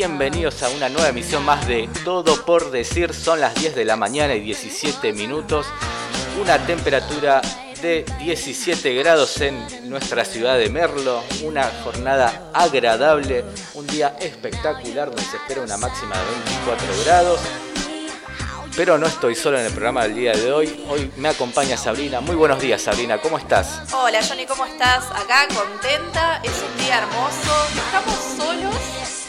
Bienvenidos a una nueva emisión más de Todo por Decir. Son las 10 de la mañana y 17 minutos, una temperatura de 17 grados en nuestra ciudad de Merlo, una jornada agradable, un día espectacular donde se espera una máxima de 24 grados. Pero no estoy solo en el programa del día de hoy, hoy me acompaña Sabrina. Muy buenos días Sabrina, ¿cómo estás? Hola Johnny, ¿cómo estás? Acá contenta, es un día hermoso. Estamos solos.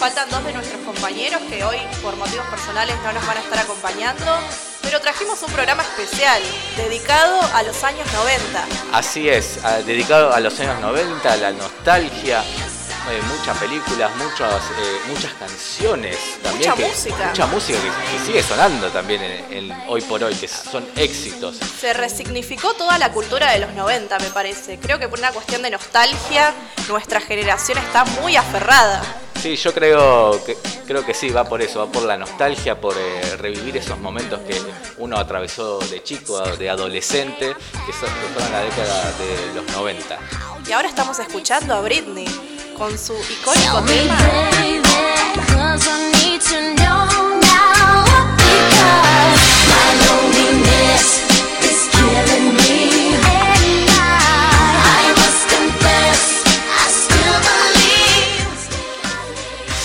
Faltan dos de nuestros compañeros que hoy por motivos personales no nos van a estar acompañando. Pero trajimos un programa especial dedicado a los años 90. Así es, dedicado a los años 90, a la nostalgia, eh, muchas películas, muchas, eh, muchas canciones también. Mucha que- música. Mucha música que, que sigue sonando también en, en hoy por hoy, que son éxitos. Se resignificó toda la cultura de los 90, me parece. Creo que por una cuestión de nostalgia, nuestra generación está muy aferrada. Sí, yo creo que, creo que sí, va por eso, va por la nostalgia, por eh, revivir esos momentos que uno atravesó de chico, de adolescente, que, son, que fueron la década de los 90. Y ahora estamos escuchando a Britney con su icónico tema.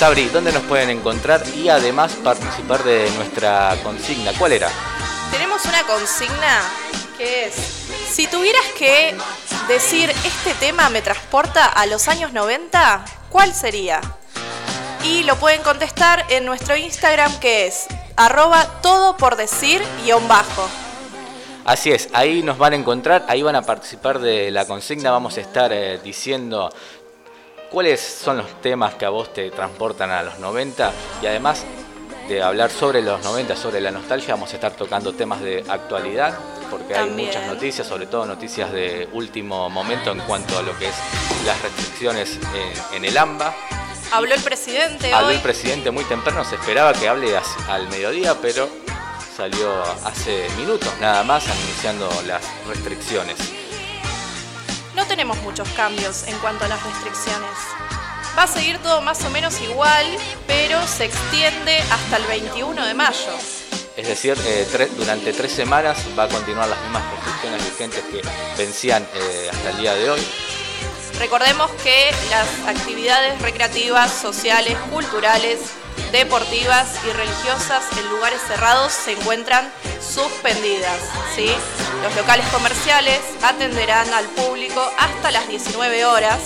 Sabri, ¿dónde nos pueden encontrar y además participar de nuestra consigna? ¿Cuál era? Tenemos una consigna que es, si tuvieras que decir este tema me transporta a los años 90, ¿cuál sería? Y lo pueden contestar en nuestro Instagram que es arroba todo por decir guion bajo. Así es, ahí nos van a encontrar, ahí van a participar de la consigna, vamos a estar eh, diciendo cuáles son los temas que a vos te transportan a los 90 y además de hablar sobre los 90, sobre la nostalgia, vamos a estar tocando temas de actualidad, porque También. hay muchas noticias, sobre todo noticias de último momento en cuanto a lo que es las restricciones en, en el AMBA. Habló el presidente Habló hoy. el presidente muy temprano, se esperaba que hable al mediodía, pero salió hace minutos nada más anunciando las restricciones. No tenemos muchos cambios en cuanto a las restricciones. Va a seguir todo más o menos igual, pero se extiende hasta el 21 de mayo. Es decir, eh, tre- durante tres semanas va a continuar las mismas restricciones vigentes que vencían eh, hasta el día de hoy. Recordemos que las actividades recreativas, sociales, culturales, deportivas y religiosas en lugares cerrados se encuentran suspendidas. ¿sí? Los locales comerciales atenderán al público hasta las 19 horas.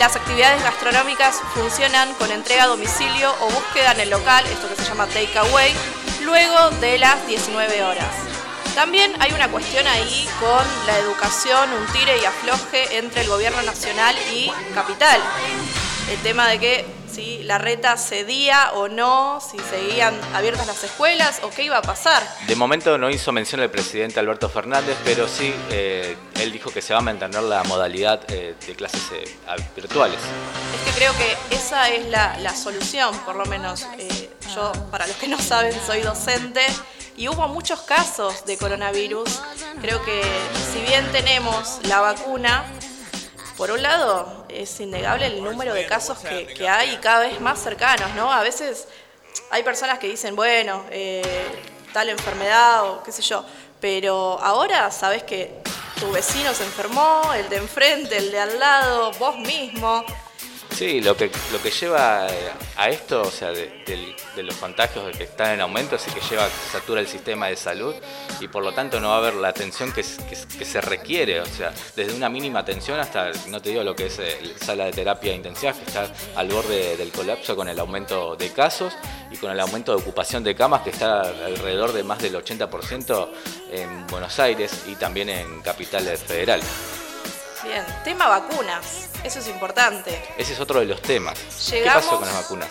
Las actividades gastronómicas funcionan con entrega a domicilio o búsqueda en el local, esto que se llama takeaway, luego de las 19 horas. También hay una cuestión ahí con la educación, un tire y afloje entre el gobierno nacional y capital. El tema de que si la reta cedía o no, si seguían abiertas las escuelas o qué iba a pasar. De momento no hizo mención el presidente Alberto Fernández, pero sí eh, él dijo que se va a mantener la modalidad eh, de clases eh, virtuales. Es que creo que esa es la, la solución, por lo menos yo, para los que no saben, soy docente y hubo muchos casos de coronavirus. Creo que si bien tenemos la vacuna, por un lado es innegable el número de casos que, que hay cada vez más cercanos, ¿no? A veces hay personas que dicen, bueno, eh, tal enfermedad o qué sé yo, pero ahora sabes que tu vecino se enfermó, el de enfrente, el de al lado, vos mismo. Sí, lo que, lo que lleva eh, a esto, o sea, de, los contagios que están en aumento, es que lleva satura el sistema de salud y por lo tanto no va a haber la atención que, se requiere, o sea, desde una mínima atención hasta, no te digo lo que es eh, sala de terapia intensiva, que está al borde del colapso con el aumento de casos y con el aumento de ocupación de camas que está alrededor de más del 80% en Buenos Aires y también en Capital Federal. Bien, tema vacunas, eso es importante. Ese es otro de los temas. ¿Qué pasó con las vacunas?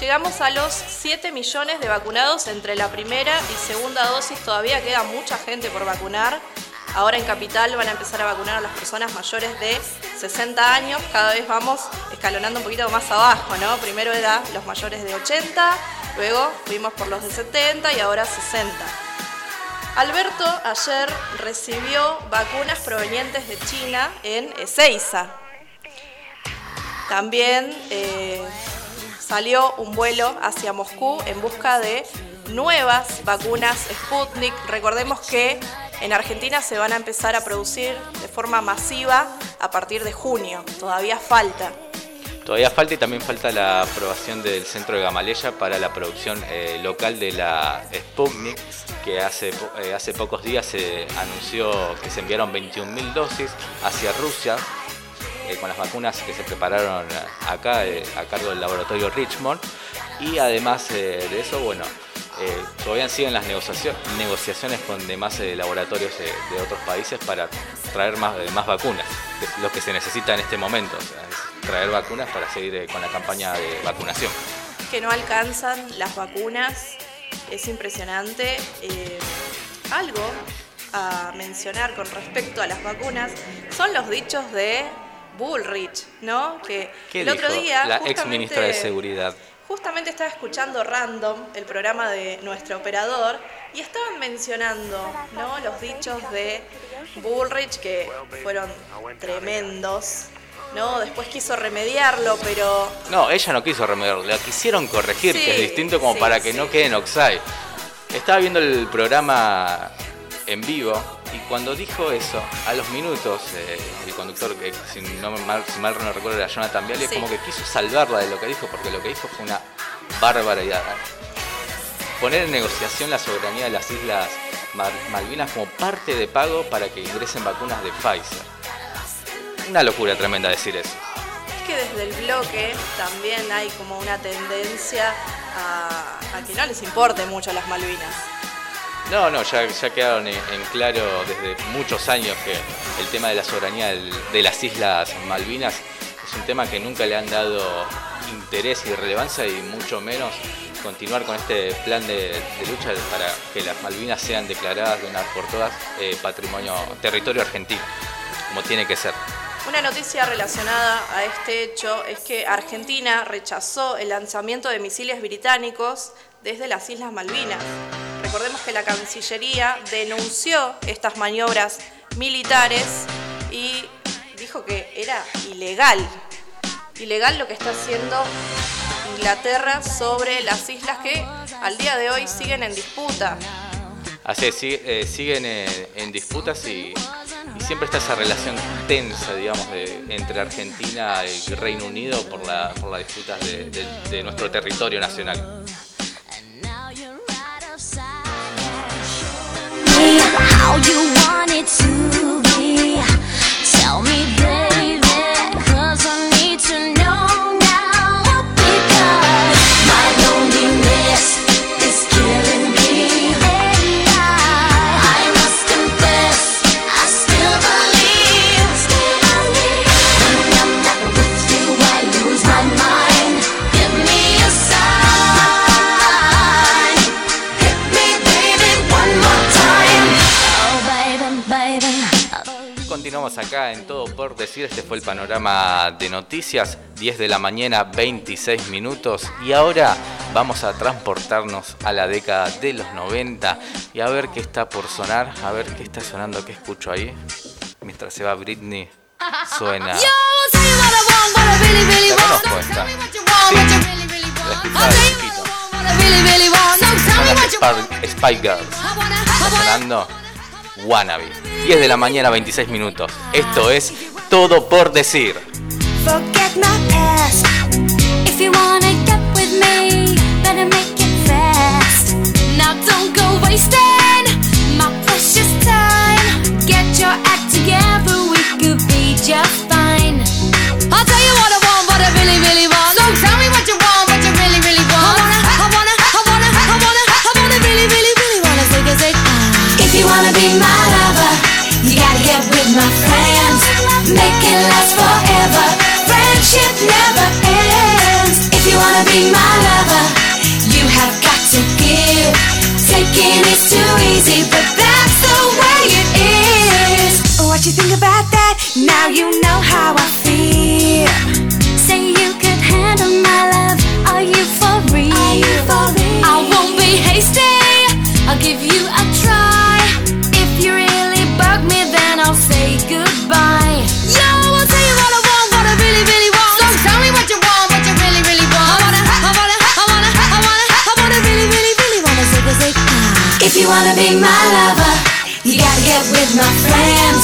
Llegamos a los 7 millones de vacunados entre la primera y segunda dosis. Todavía queda mucha gente por vacunar. Ahora en Capital van a empezar a vacunar a las personas mayores de 60 años. Cada vez vamos escalonando un poquito más abajo, ¿no? Primero era los mayores de 80, luego fuimos por los de 70 y ahora 60. Alberto ayer recibió vacunas provenientes de China en Ezeiza. También eh, salió un vuelo hacia Moscú en busca de nuevas vacunas Sputnik. Recordemos que en Argentina se van a empezar a producir de forma masiva a partir de junio. Todavía falta. Todavía falta y también falta la aprobación del centro de Gamaleya para la producción eh, local de la Sputnik, que hace, eh, hace pocos días se anunció que se enviaron 21.000 dosis hacia Rusia eh, con las vacunas que se prepararon acá eh, a cargo del laboratorio Richmond. Y además eh, de eso, bueno, todavía siguen las negociaciones con demás laboratorios de otros países para traer más, más vacunas, es lo que se necesita en este momento, traer vacunas para seguir con la campaña de vacunación. Que no alcanzan las vacunas, es impresionante. algo a mencionar con respecto a las vacunas son los dichos de Bullrich, ¿no? Que el otro día. La ex ministra de Seguridad. Justamente estaba escuchando Random, el programa de nuestro operador, y estaban mencionando ¿no? los dichos de Bullrich que fueron tremendos. ¿no? Después quiso remediarlo, pero. No, ella no quiso remediarlo, la quisieron corregir, que es distinto como para que no quede en Oxide. Estaba viendo el programa en vivo y cuando dijo eso, a los minutos, eh, el conductor, que si, no mal, si mal no recuerdo era Jonathan Viale, como que quiso salvarla de lo que dijo, porque lo que dijo fue una barbaridad. Poner en negociación la soberanía de las Islas Malvinas como parte de pago para que ingresen vacunas de Pfizer. Una locura tremenda decir eso. Es que desde el bloque también hay como una tendencia a, a que no les importe mucho las Malvinas. No, no, ya, quedaron en, claro desde muchos años que el tema de la soberanía de las Islas Malvinas es un tema que nunca le han dado interés y relevancia y mucho menos continuar con este plan de, lucha para que las Malvinas sean declaradas de una por todas eh, patrimonio, territorio argentino, como tiene que ser. Una noticia relacionada a este hecho es que Argentina rechazó el lanzamiento de misiles británicos desde las Islas Malvinas. Recordemos que la Cancillería denunció estas maniobras militares y dijo que era ilegal. Ilegal lo que está haciendo Inglaterra sobre las islas que al día de hoy siguen en disputa. Así es, eh, siguen en, disputas y, siempre está esa relación tensa, digamos, entre Argentina y Reino Unido por, la, por las disputas de nuestro territorio nacional. Tell me, baby, cause I need to know. Acá en Todo por Decir. Este fue el panorama de noticias. 10 de la mañana, 26 minutos. Y ahora vamos a transportarnos a la década de los 90 y a ver qué está por sonar. A ver qué está sonando, qué escucho ahí. Mientras se va Britney, suena. Spy Girls. Está sonando Wannabe. 10 de la mañana, 26 minutos. Esto es Todo por Decir. I'll tell you what I want, what I really, really want. Make last forever. Friendship never ends. If you wanna be my lover, you have got to give. Taking is too easy, but that's the way it is. What you think about that? Now you know how I feel. Say you could handle my love. Are you for real? Are you for real? I won't be hasty. I'll give you a you wanna be my lover, you gotta get with my friends.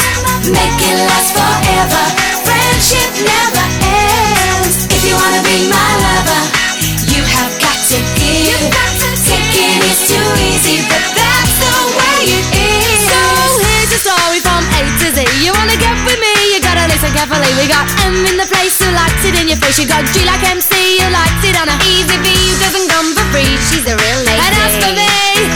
Make it last forever. Friendship never ends. If you wanna be my lover, you have got to give. Taking is too easy, but that's the way it is. So here's your story from A to Z. You wanna get with me? You gotta listen carefully. We got M in the place who likes it in your face. You got G like MC who likes it on a easy V who doesn't come for free. She's a real lady. And as for me,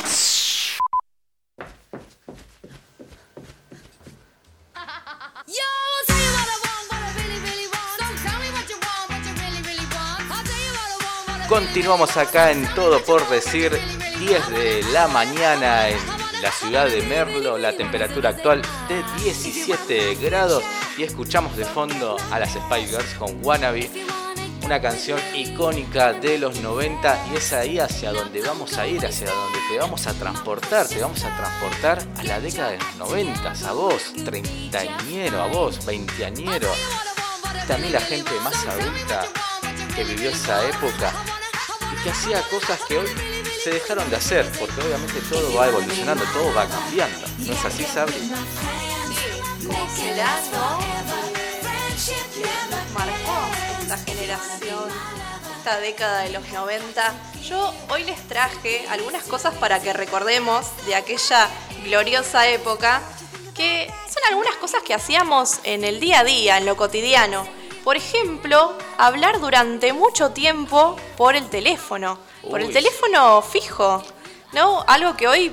Continuamos acá en Todo por Decir, 10 de la mañana en la ciudad de Merlo, la temperatura actual de 17 grados y escuchamos de fondo a las Spice Girls con Wannabe, una canción icónica de los 90 y es ahí hacia donde vamos a ir, hacia donde te vamos a transportar, te vamos a transportar a la década de los 90, a vos, treintañero, a vos, veinteañero, también la gente más adulta que vivió esa época que hacía cosas que hoy se dejaron de hacer, porque obviamente todo va evolucionando, todo va cambiando. ¿No es así, Sabri? Nos marcó esta generación, esta década de los 90. Yo hoy les traje algunas cosas para que recordemos de aquella gloriosa época, que son algunas cosas que hacíamos en el día a día, en lo cotidiano. Por ejemplo, hablar durante mucho tiempo por el teléfono, por el teléfono fijo, ¿no? Algo que hoy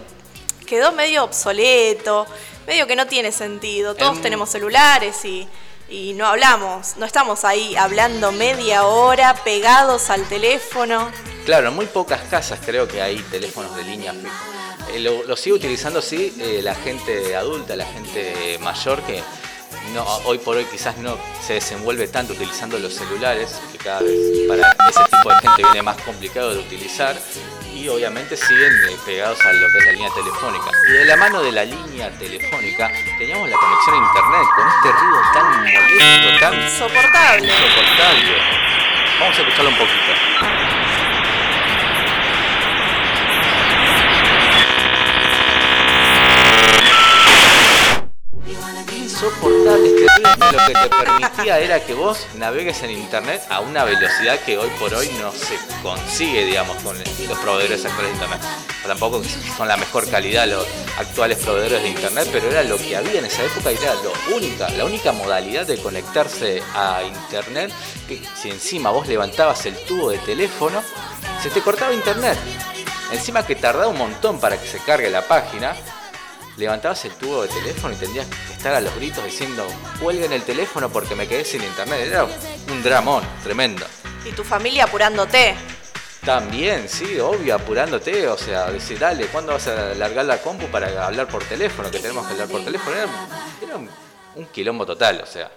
quedó medio obsoleto, medio que no tiene sentido. Todos Em. tenemos celulares y, y no hablamos, no estamos ahí hablando media hora pegados al teléfono. Claro, en muy pocas casas creo que hay teléfonos de línea fijo. Eh, lo, lo sigue utilizando, sí, eh, la gente adulta, la gente mayor que no, hoy por hoy quizás no se desenvuelve tanto utilizando los celulares, que cada vez para ese tipo de gente viene más complicado de utilizar. Y obviamente siguen eh, pegados a lo que es la línea telefónica. Y de la mano de la línea telefónica teníamos la conexión a internet con este ruido tan molesto, tan Insoportable. insoportable. Vamos a escucharlo un poquito. Insoportable este que lo que te permitía era que vos navegues en internet a una velocidad que hoy por hoy no se consigue, digamos, con los proveedores actuales de internet. Tampoco son la mejor calidad los actuales proveedores de internet, pero era lo que había en esa época y era lo única, la única modalidad de conectarse a internet que si encima vos levantabas el tubo de teléfono, se te cortaba internet. Encima que tardaba un montón para que se cargue la página, levantabas el tubo de teléfono y tendrías que estar a los gritos diciendo cuelguen el teléfono porque me quedé sin internet. Era un dramón tremendo. Y tu familia apurándote. También, sí, obvio, apurándote, o sea, decir, dale, ¿cuándo vas a largar la compu para hablar por teléfono? Que tenemos que hablar por teléfono. Era, era un, un quilombo total, o sea.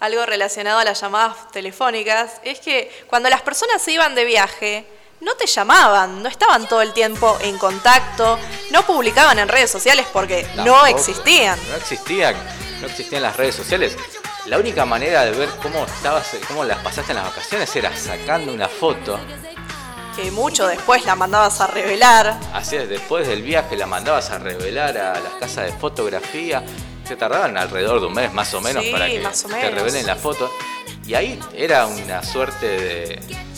Algo relacionado a las llamadas telefónicas es que cuando las personas se iban de viaje, no te llamaban, no estaban todo el tiempo en contacto, no publicaban en redes sociales porque no existían. No existían, no existían las redes sociales. La única manera de ver cómo estabas, cómo las pasaste en las vacaciones era sacando una foto. Que mucho después la mandabas a revelar. Así es, después del viaje la mandabas a revelar a las casas de fotografía. Se tardaban alrededor de un mes más o menos Sí, para que te revelen la foto. Y ahí era una suerte de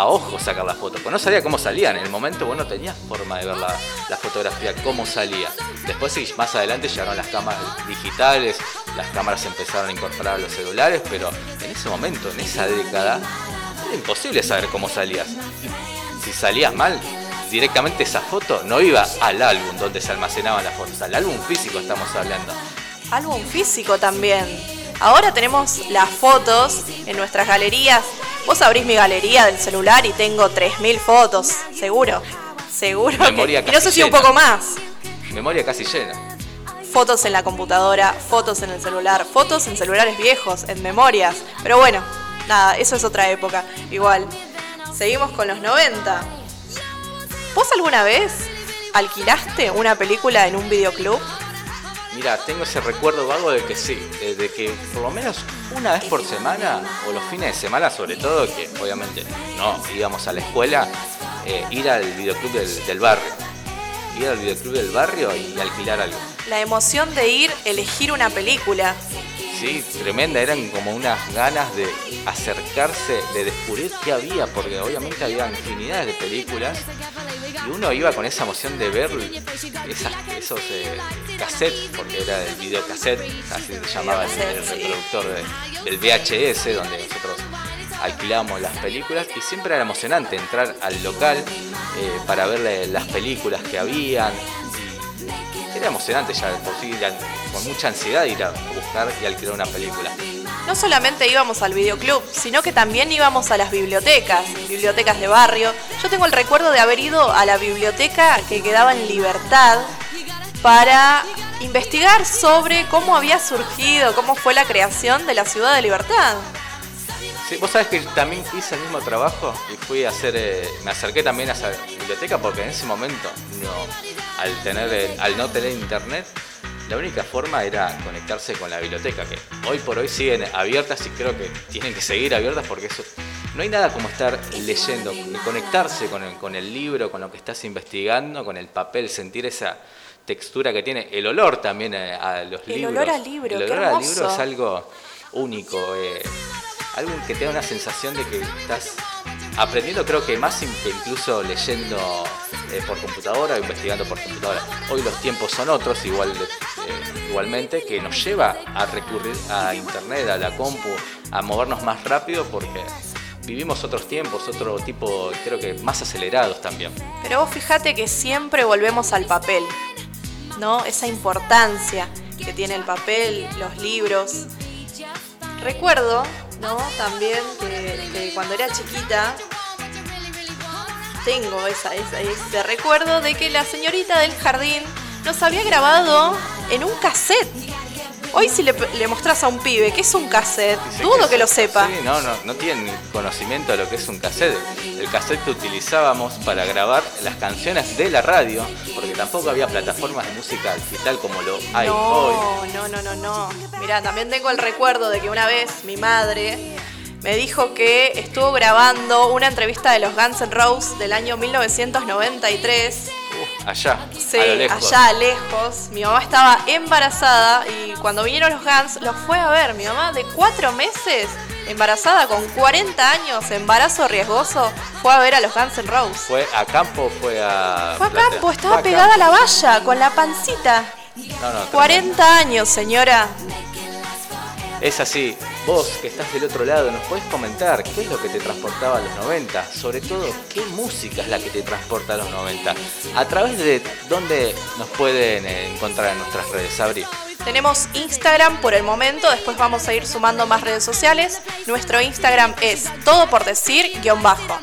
a ojo sacar la foto. Pues no sabía cómo salían. En el momento vos no tenías forma de ver la, fotografía, cómo salía. Después más adelante llegaron las cámaras digitales, las cámaras empezaron a incorporar los celulares, pero en ese momento, en esa década, era imposible saber cómo salías. Si salías mal, directamente esa foto no iba al álbum donde se almacenaban las fotos, al álbum físico estamos hablando. Álbum físico también. Ahora tenemos las fotos en nuestras galerías. Vos abrís mi galería del celular y tengo 3.000 fotos, seguro. Seguro. que- Memoria y no sé si un poco más. Memoria casi llena. Fotos en la computadora, fotos en el celular, fotos en celulares viejos, en memorias. Pero bueno, nada, eso es otra época. Igual. Seguimos con los 90. ¿Vos alguna vez alquilaste una película en un videoclub? Mira, tengo ese recuerdo vago de que sí, de, que por lo menos una vez por semana, o los fines de semana sobre todo, que obviamente no íbamos a la escuela, eh, ir al videoclub del, del barrio. Ir al videoclub del barrio y alquilar algo. La emoción de ir, elegir una película. Sí, tremenda, eran como unas ganas de acercarse, de descubrir qué había, porque obviamente había infinidad de películas. Y uno iba con esa emoción de ver esas, esos eh, cassettes, porque era el videocassette, así se llamaba el, reproductor de- del VHS, donde nosotros alquilábamos las películas. Y siempre era emocionante entrar al local eh, para ver eh, las películas que habían. Era emocionante ya por sí, con mucha ansiedad ir a buscar y alquilar una película. No solamente íbamos al videoclub, sino que también íbamos a las bibliotecas, bibliotecas de barrio. Yo tengo el recuerdo de haber ido a la biblioteca que quedaba en Libertad para investigar sobre cómo había surgido, cómo fue la creación de la ciudad de Libertad. Sí, vos sabés que también hice el mismo trabajo y fui a hacer, eh, me acerqué también a esa biblioteca porque en ese momento, no, al, tener, eh, al no tener internet, la única forma era conectarse con la biblioteca, que hoy por hoy siguen abiertas y creo que tienen que seguir abiertas porque eso, no hay nada como estar leyendo, conectarse con el, con el libro, con lo que estás investigando, con el papel, sentir esa textura que tiene, el olor también eh, a los El libros. olor al libro, el olor al libro es algo único. eh, algo que te da una sensación de que estás aprendiendo, creo que más que incluso leyendo eh, por computadora o investigando por computadora. Hoy los tiempos son otros, igual, eh, igualmente, que nos lleva a recurrir a internet, a la compu, a movernos más rápido porque vivimos otros tiempos, otro tipo, creo que más acelerados también. Pero vos fijate que siempre volvemos al papel, ¿no? Esa importancia que tiene el papel, los libros. Recuerdo, ¿no? También que, cuando era chiquita tengo esa, esa- ese recuerdo de que la señorita del jardín nos había grabado en un cassette. Hoy si le, le mostrás a un pibe que es un cassette, dudo que lo sepa. Sí, no, no, no tienen conocimiento de lo que es un cassette. El cassette que utilizábamos para grabar las canciones de la radio, porque tampoco había plataformas de música digital como lo hay hoy. No, no, no, no, no. Mira, también tengo el recuerdo de que una vez mi madre me dijo que estuvo grabando una entrevista de los Guns N' Roses del año 1993. Allá, Sí, a lo lejos. allá lejos. Mi mamá estaba embarazada y cuando vinieron los Guns los fue a ver. Mi mamá de cuatro meses, embarazada con 40 años, embarazo riesgoso, fue a ver a los Guns N' Roses. ¿Fue a campo fue a.? Fue a campo, estaba a pegada a la valla, con la pancita. No, no, tremendo. 40 años, señora. Es así. Vos que estás del otro lado, nos podés comentar qué es lo que te transportaba a los 90. Sobre todo, qué música es la que te transporta a los 90. A través de dónde nos pueden eh, encontrar en nuestras redes, Abri. Tenemos Instagram por el momento, después vamos a ir sumando más redes sociales. Nuestro Instagram es todo por decir guion bajo.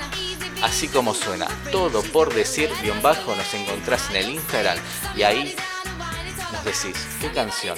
así como suena. Todo por decir guion bajo nos encontrás en el Instagram y ahí nos decís qué canción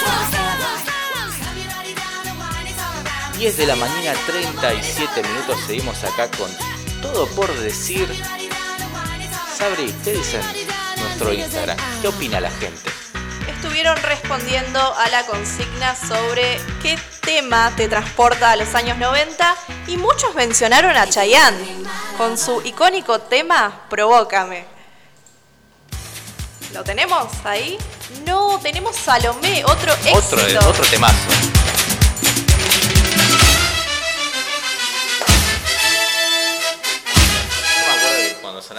10 de la mañana, 37 minutos. Seguimos acá con todo por decir. Sabri, ¿qué dicen nuestro Instagram? ¿Qué opina la gente? Estuvieron respondiendo a la consigna sobre qué tema te transporta a los años 90 y muchos mencionaron a Chayanne con su icónico tema Provócame. ¿Lo tenemos ahí? No, tenemos Salomé, otro éxito. Otro, otro temazo. Tanta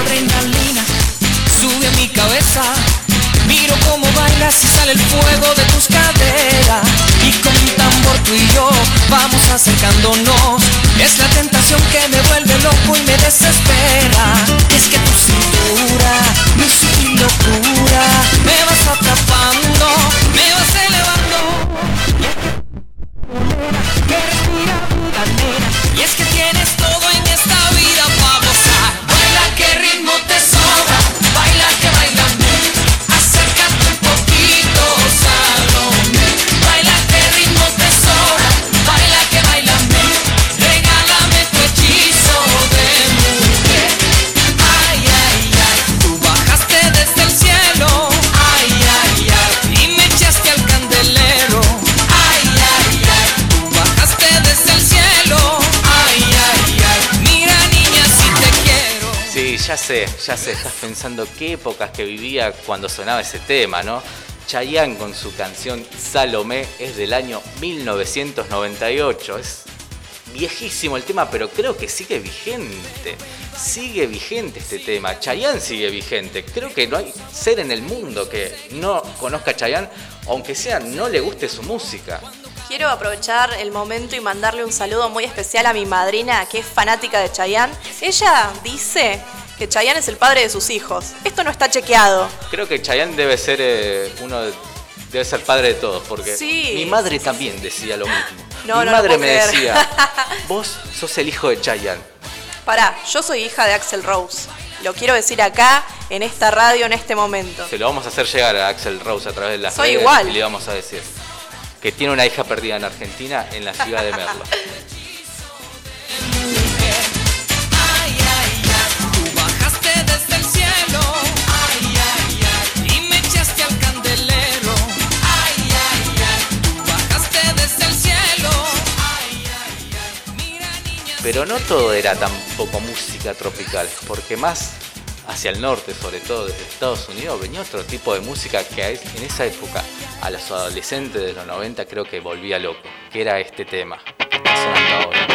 adrenalina sube a mi cabeza. Miro cómo bailas y sale el fuego de tus caderas. Tú y yo vamos acercándonos. Es la tentación que me vuelve loco y me desespera. Es que tu cintura, sutil ya sé, estás pensando qué épocas que vivía cuando sonaba ese tema, ¿no? Chayanne con su canción Salomé es del año 1998. Es viejísimo el tema, pero creo que sigue vigente. Sigue vigente este tema. Chayanne sigue vigente. Creo que no hay ser en el mundo que no conozca a Chayanne, aunque sea no le guste su música. Quiero aprovechar el momento y mandarle un saludo muy especial a mi madrina, que es fanática de Chayanne. Ella dice que Chayanne es el padre de sus hijos. Esto no está chequeado. Creo que Chayanne debe ser eh, uno de- debe ser padre de todos, porque Sí. mi madre también decía lo mismo. No, mi no madre me creer. decía, vos sos el hijo de Chayanne. Pará, yo soy hija de Axel Rose. Lo quiero decir acá, en esta radio, en este momento. Se lo vamos a hacer llegar a Axel Rose a través de las Soy redes igual. y le vamos a decir que tiene una hija perdida en Argentina, en la ciudad de Merlo. Pero no todo era tampoco música tropical, porque más hacia el norte, sobre todo desde Estados Unidos, venía otro tipo de música que en esa época a los adolescentes de los 90 creo que volvía loco, que era este tema que está sonando ahora.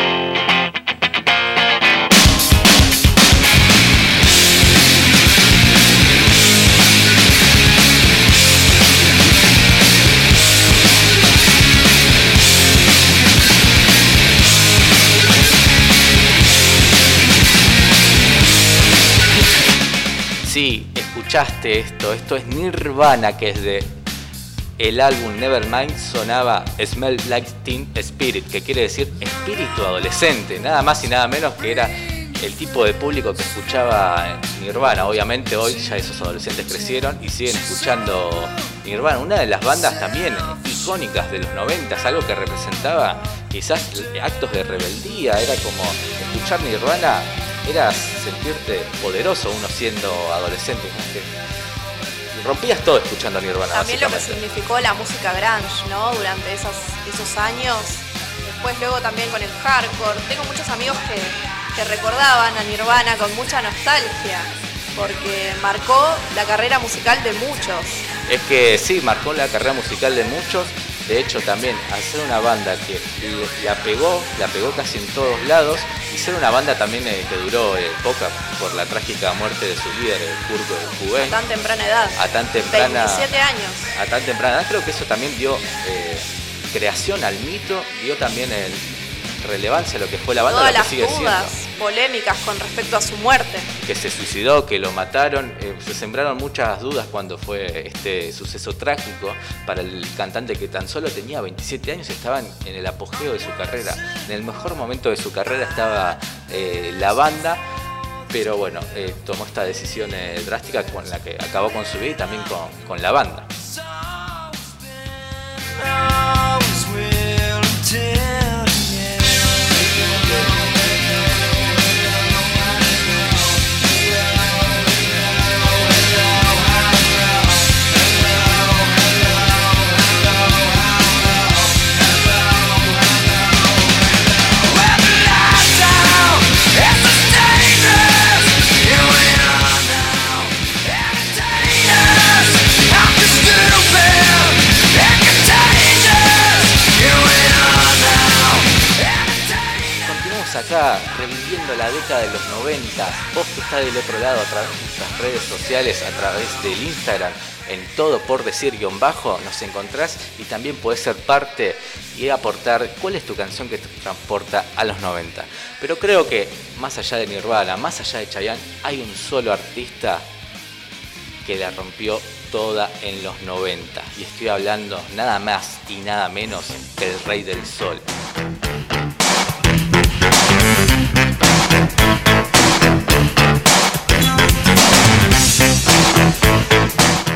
Sí, escuchaste esto, esto es Nirvana, que es de el álbum Nevermind. Sonaba Smell Like Teen Spirit, que quiere decir espíritu adolescente, nada más y nada menos que era el tipo de público que escuchaba Nirvana. Obviamente hoy ya esos adolescentes crecieron y siguen escuchando Nirvana, una de las bandas también icónicas de los 90, algo que representaba quizás actos de rebeldía, era como escuchar Nirvana, era sentirte poderoso uno siendo adolescente. que rompías todo escuchando Nirvana. También lo que significó la música grunge, ¿no? Durante esos, esos años. Después luego también con el hardcore. Tengo muchos amigos que, que recordaban a Nirvana con mucha nostalgia. porque marcó la carrera musical de muchos. Es que sí, marcó la carrera musical de muchos. De hecho, también al ser una banda que la pegó, la pegó casi en todos lados, y ser una banda también eh, que duró eh, poca por la trágica muerte de su líder, el Kurt A Cobain, tan temprana edad. a tan temprana, 27 años. a tan temprana edad, creo que eso también dio eh, creación al mito, dio también el relevancia a lo que fue la banda, Todas lo que las sigue siendo. Polémicas con respecto a su muerte. que se suicidó, que lo mataron. eh, se sembraron muchas dudas cuando fue este suceso trágico para el cantante que tan solo tenía 27 años, estaba en, en el apogeo de su carrera. En el mejor momento de su carrera estaba eh, la banda, pero bueno, eh, tomó esta decisión eh, drástica con la que acabó con su vida y también con, con la banda. Acá reviviendo la década de los 90. Vos que estás del otro lado a través de nuestras redes sociales, a través del Instagram, en todo por decir guion bajo, nos encontrás y también podés ser parte y aportar cuál es tu canción que te transporta a los 90. Pero creo que más allá de Nirvana, más allá de Chayanne, hay un solo artista que la rompió toda en los 90. Y estoy hablando nada más y nada menos que el Rey del Sol.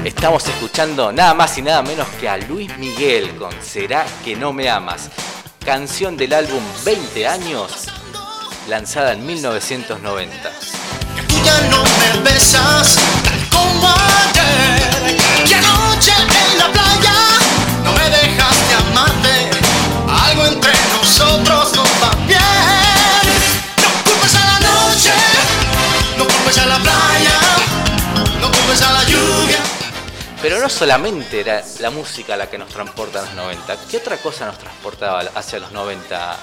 Estamos escuchando nada más y nada menos que a Luis Miguel con Será que no me amas, canción del álbum 20 años, lanzada en 1990. Tú ya no me besas tal como ayer. Que anoche en la playa no me dejaste amarte. Algo entre nosotros no va bien. No culpes a la noche, no culpes a la playa, Pero no solamente era la música la que nos transporta a los 90, ¿qué otra cosa nos transportaba hacia los 90,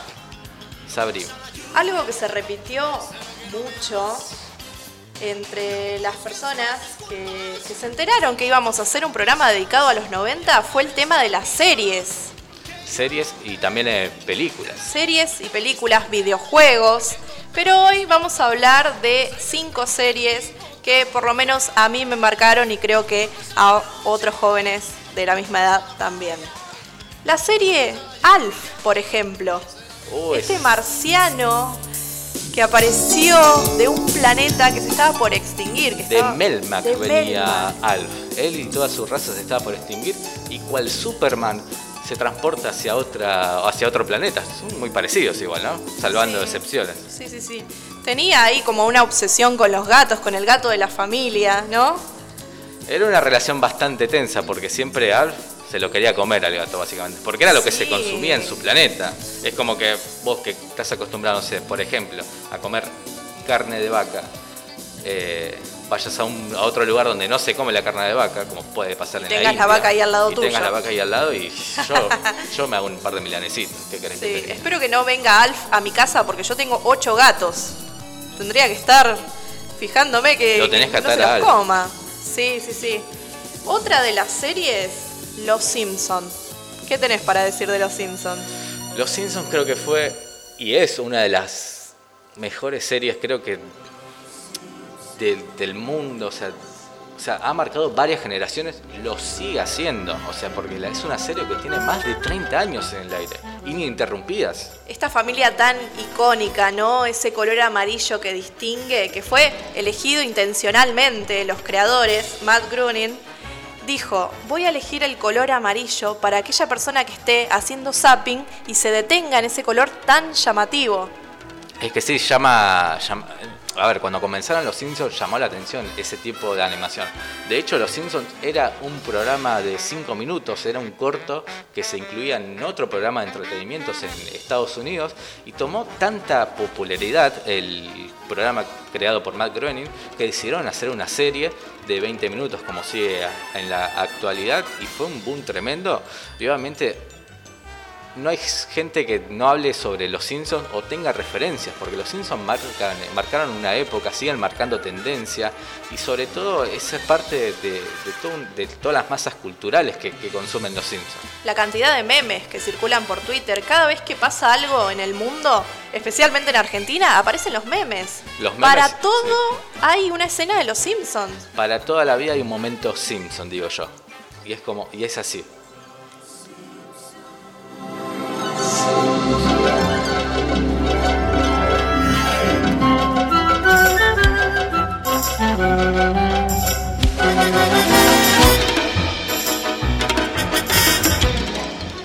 Sabri? Algo que se repitió mucho entre las personas que, que se enteraron que íbamos a hacer un programa dedicado a los 90 fue el tema de las series. Series y también eh, películas. Series y películas, videojuegos. Pero hoy vamos a hablar de cinco series que por lo menos a mí me marcaron y creo que a otros jóvenes de la misma edad también. La serie Alf, por ejemplo. Es- Este marciano que apareció de un planeta que se estaba por extinguir. Que de estaba- Melmac de venía Melmac. Alf. Él y toda su raza se estaba por extinguir y cual Superman se transporta hacia otra hacia otro planeta. Son muy parecidos igual, ¿no? Salvando Sí. excepciones. Sí, sí, sí. Tenía ahí como una obsesión con los gatos, con el gato de la familia, ¿no? Era una relación bastante tensa porque siempre Alf se lo quería comer al gato, básicamente. Porque era lo que se consumía en su planeta. Es como que vos que estás acostumbrado, no sé, por ejemplo, a comer carne de vaca, eh, vayas a, un- a otro lugar donde no se come la carne de vaca, como puede pasar en Tengas la la India, vaca ahí al lado y tuyo. tengas la vaca ahí al lado y yo, yo me hago un par de milanesitos. ¿Qué querés que Sí, te diga? espero que no venga Alf a mi casa porque yo tengo ocho gatos. Tendría que estar fijándome que, Lo tenés que no se los Alf. coma. Sí, sí, sí. Otra de las series, Los Simpson. ¿Qué tenés para decir de Los Simpson? Los Simpsons creo que fue y es una de las mejores series, creo que del, del mundo. O sea, o sea, ha marcado varias generaciones, lo sigue haciendo. O sea, porque es una serie que tiene más de 30 años en el aire, ininterrumpidas. Esta familia tan icónica, ¿no? Ese color amarillo que distingue, que fue elegido intencionalmente, los creadores, Matt Groening, dijo, voy a elegir el color amarillo para aquella persona que esté haciendo zapping y se detenga en ese color tan llamativo. Es que sí, llama, llama- a ver, cuando comenzaron Los Simpsons llamó la atención ese tipo de animación. De hecho, Los Simpsons era un programa de 5 minutos, era un corto que se incluía en otro programa de entretenimientos en Estados Unidos y tomó tanta popularidad el programa creado por Matt Groening que decidieron hacer una serie de 20 minutos como sigue en la actualidad y fue un boom tremendo. Y obviamente no hay gente que no hable sobre los Simpsons o tenga referencias, porque los Simpsons marcan, marcaron una época, siguen marcando tendencia y sobre todo esa es parte de, de todo un- de todas las masas culturales que, que consumen los Simpsons. La cantidad de memes que circulan por Twitter, cada vez que pasa algo en el mundo, especialmente en Argentina, aparecen los memes. Los memes, Para sí. todo hay una escena de los Simpsons. Para toda la vida hay un momento Simpson, digo yo. Y es como, y es así.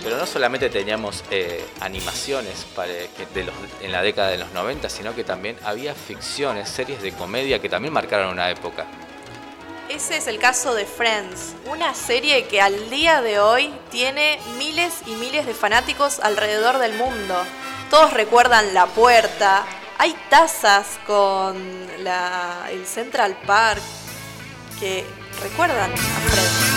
Pero no solamente teníamos eh, animaciones de los- en la década de los 90, sino que también había ficciones, series de comedia que también marcaron una época. Ese es el caso de Friends, una serie que al día de hoy tiene miles y miles de fanáticos alrededor del mundo. Todos recuerdan la puerta, hay tazas con el Central Park que recuerdan a Friends.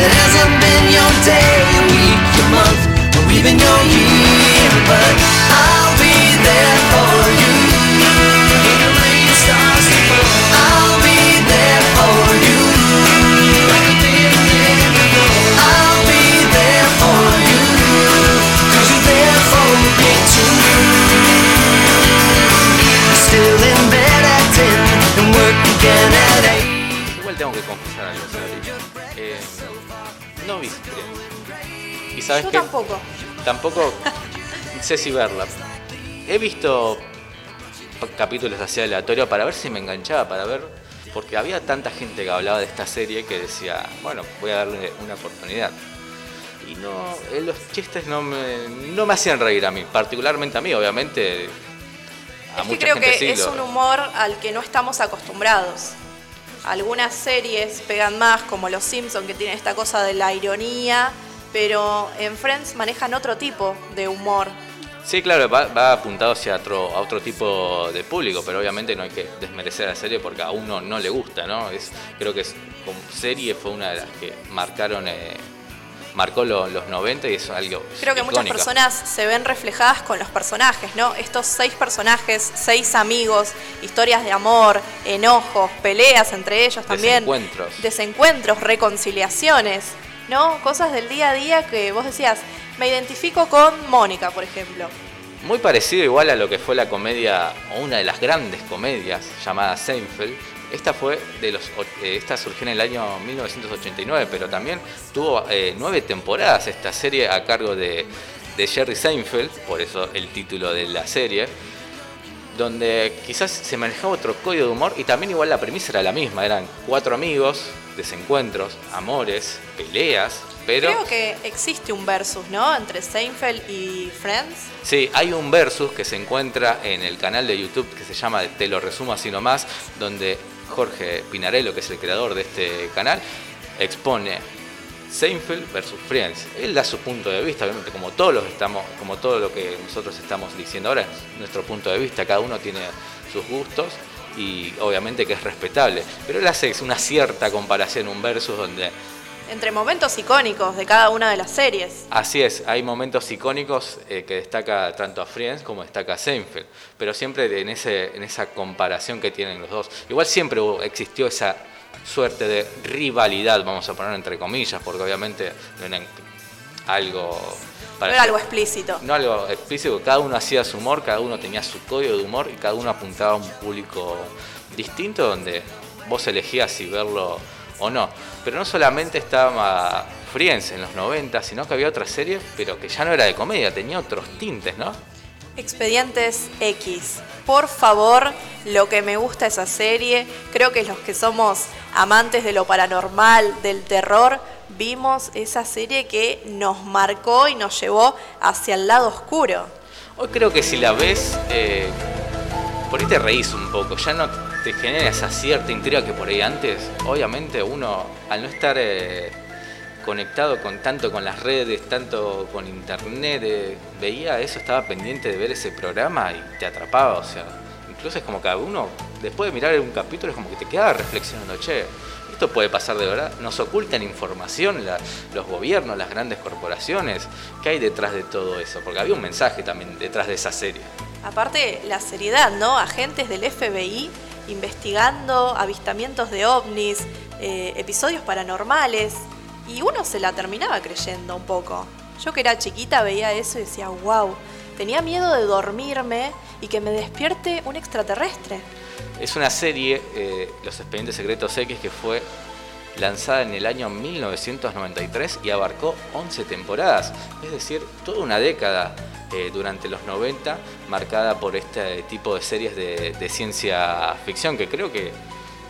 It hasn't been your day, your week, your month, or even your year. But sabes Yo qué? tampoco. Tampoco sé si verla. He visto capítulos así aleatorios para ver si me enganchaba, para ver. Porque había tanta gente que hablaba de esta serie que decía, bueno, voy a darle una oportunidad. Y no, eh, los chistes no me, no me hacían reír a mí, particularmente a mí, obviamente. A Es que creo gente que sí. es lo- un humor al que no estamos acostumbrados. Algunas series pegan más, como Los Simpson, que tienen esta cosa de la ironía, pero en Friends manejan otro tipo de humor. Sí, claro, va, va apuntado hacia otro, a otro tipo de público, pero obviamente no hay que desmerecer a la serie porque a uno no le gusta, ¿no? Es, creo que es, como serie fue una de las que marcaron, eh, marcó lo- los 90 y es algo Creo que muchas personas se ven reflejadas con los personajes, ¿no? Estos seis personajes, seis amigos, historias de amor, enojos, peleas entre ellos también. Desencuentros. Desencuentros, reconciliaciones, ¿no? Cosas del día a día que vos decías, me identifico con Mónica, por ejemplo. Muy parecido igual a lo que fue la comedia, o una de las grandes comedias llamada Seinfeld. Esta fue de los, eh, esta surgió en el año 1989, pero también tuvo eh, nueve temporadas esta serie a cargo de, de Jerry Seinfeld, por eso el título de la serie, donde quizás se manejaba otro código de humor y también igual la premisa era la misma, eran cuatro amigos, desencuentros, amores, peleas, pero... Creo que existe un versus, ¿no? Entre Seinfeld y Friends. Sí, hay un versus que se encuentra en el canal de YouTube que se llama Te lo resumo así nomás, donde Jorge Pinarello, que es el creador de este canal, expone Seinfeld versus Friends. Él da su punto de vista, obviamente, como todos los estamos, como todo lo que nosotros estamos diciendo ahora, es nuestro punto de vista, cada uno tiene sus gustos y obviamente que es respetable. Pero él hace una cierta comparación, un versus donde Entre momentos icónicos de cada una de las series. Así es, hay momentos icónicos eh, que destaca tanto a Friends como destaca a Seinfeld, pero siempre en, ese, en esa comparación que tienen los dos. Igual siempre existió esa suerte de rivalidad, vamos a poner entre comillas, porque obviamente no era algo... No para- era algo explícito. no algo explícito, cada uno hacía su humor, cada uno tenía su código de humor y cada uno apuntaba a un público distinto donde vos elegías si verlo o no. Pero no solamente estaba Friends en los 90, sino que había otra serie, pero que ya no era de comedia, tenía otros tintes, ¿no? Expedientes X. Por favor, lo que me gusta esa serie, creo que los que somos amantes de lo paranormal, del terror, vimos esa serie que nos marcó y nos llevó hacia el lado oscuro. Hoy creo que si la ves, eh, por ahí te reís un poco, ya no te genera esa cierta intriga que por ahí antes, obviamente uno, al no estar eh, conectado con tanto con las redes, tanto con internet, eh, veía eso, estaba pendiente de ver ese programa y te atrapaba, o sea, incluso es como que uno, después de mirar un capítulo, es como que te quedaba reflexionando, che, esto puede pasar de verdad, nos ocultan información los gobiernos, las grandes corporaciones, ¿qué hay detrás de todo eso? Porque había un mensaje también detrás de esa serie. Aparte, la seriedad, ¿no? Agentes del FBI investigando avistamientos de ovnis, eh, episodios paranormales, y uno se la terminaba creyendo un poco. Yo que era chiquita veía eso y decía, wow, tenía miedo de dormirme y que me despierte un extraterrestre. Es una serie, eh, Los Expedientes Secretos X, que fue lanzada en el año 1993 y abarcó 11 temporadas, es decir, toda una década eh, durante los 90 marcada por este tipo de series de, de ciencia ficción, que creo que,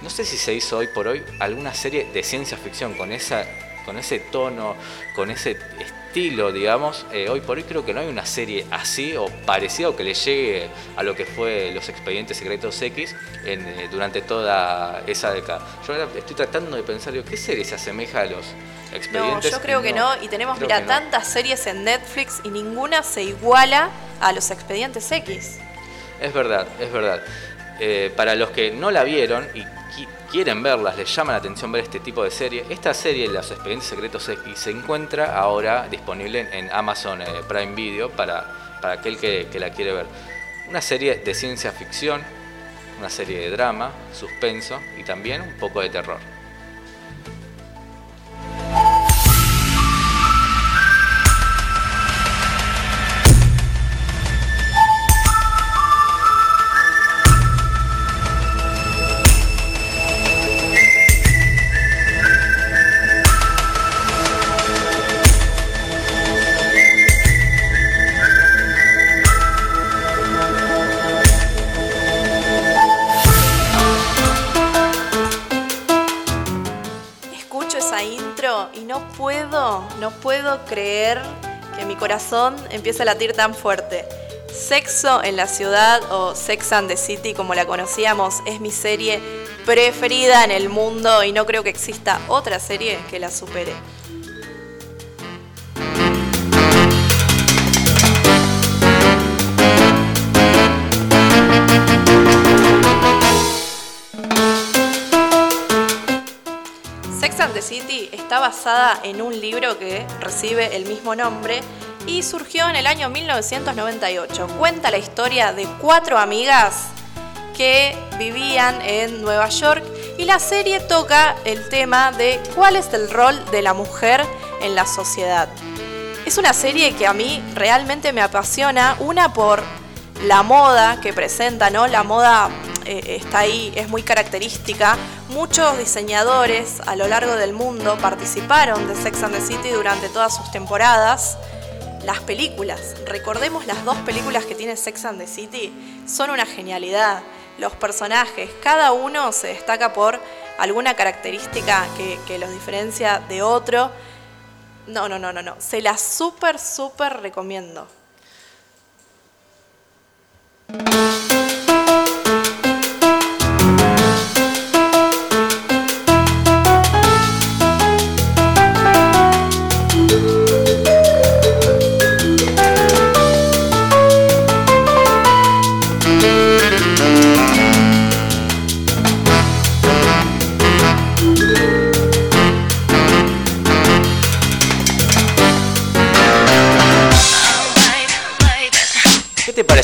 no sé si se hizo hoy por hoy alguna serie de ciencia ficción con esa con ese tono, con ese estilo, digamos, eh, hoy por hoy creo que no hay una serie así o parecida o que le llegue a lo que fue Los Expedientes Secretos X en, eh, durante toda esa década. Yo ahora estoy tratando de pensar, digo, ¿qué serie se asemeja a los No, expedientes? yo creo que no, y tenemos, mira, no. tantas series en Netflix y ninguna se iguala a los expedientes X. Es verdad, es verdad. Eh, para los que no la vieron y quieren verlas, les llama la atención ver este tipo de serie, esta serie, Los Expedientes Secretos X, se encuentra ahora disponible en, Amazon eh, Prime Video para, para aquel que, que la quiere ver. Una serie de ciencia ficción, una serie de drama, suspenso y también un poco de terror. Y no puedo, no puedo creer que mi corazón empiece a latir tan fuerte. Sexo en la ciudad o Sex and the City como la conocíamos es mi serie preferida en el mundo y no creo que exista otra serie que la supere. City está basada en un libro que recibe el mismo nombre y surgió en el año 1998. Cuenta la historia de cuatro amigas que vivían en Nueva York y la serie toca el tema de cuál es el rol de la mujer en la sociedad. Es una serie que a mí realmente me apasiona, una por la moda que presenta, ¿no? La moda eh, está ahí, es muy característica. Muchos diseñadores a lo largo del mundo participaron de Sex and the City durante todas sus temporadas. Las películas, recordemos las dos películas que tiene Sex and the City, son una genialidad. Los personajes, cada uno se destaca por alguna característica que, que los diferencia de otro. No, no, no, no, no. Se las súper, súper recomiendo.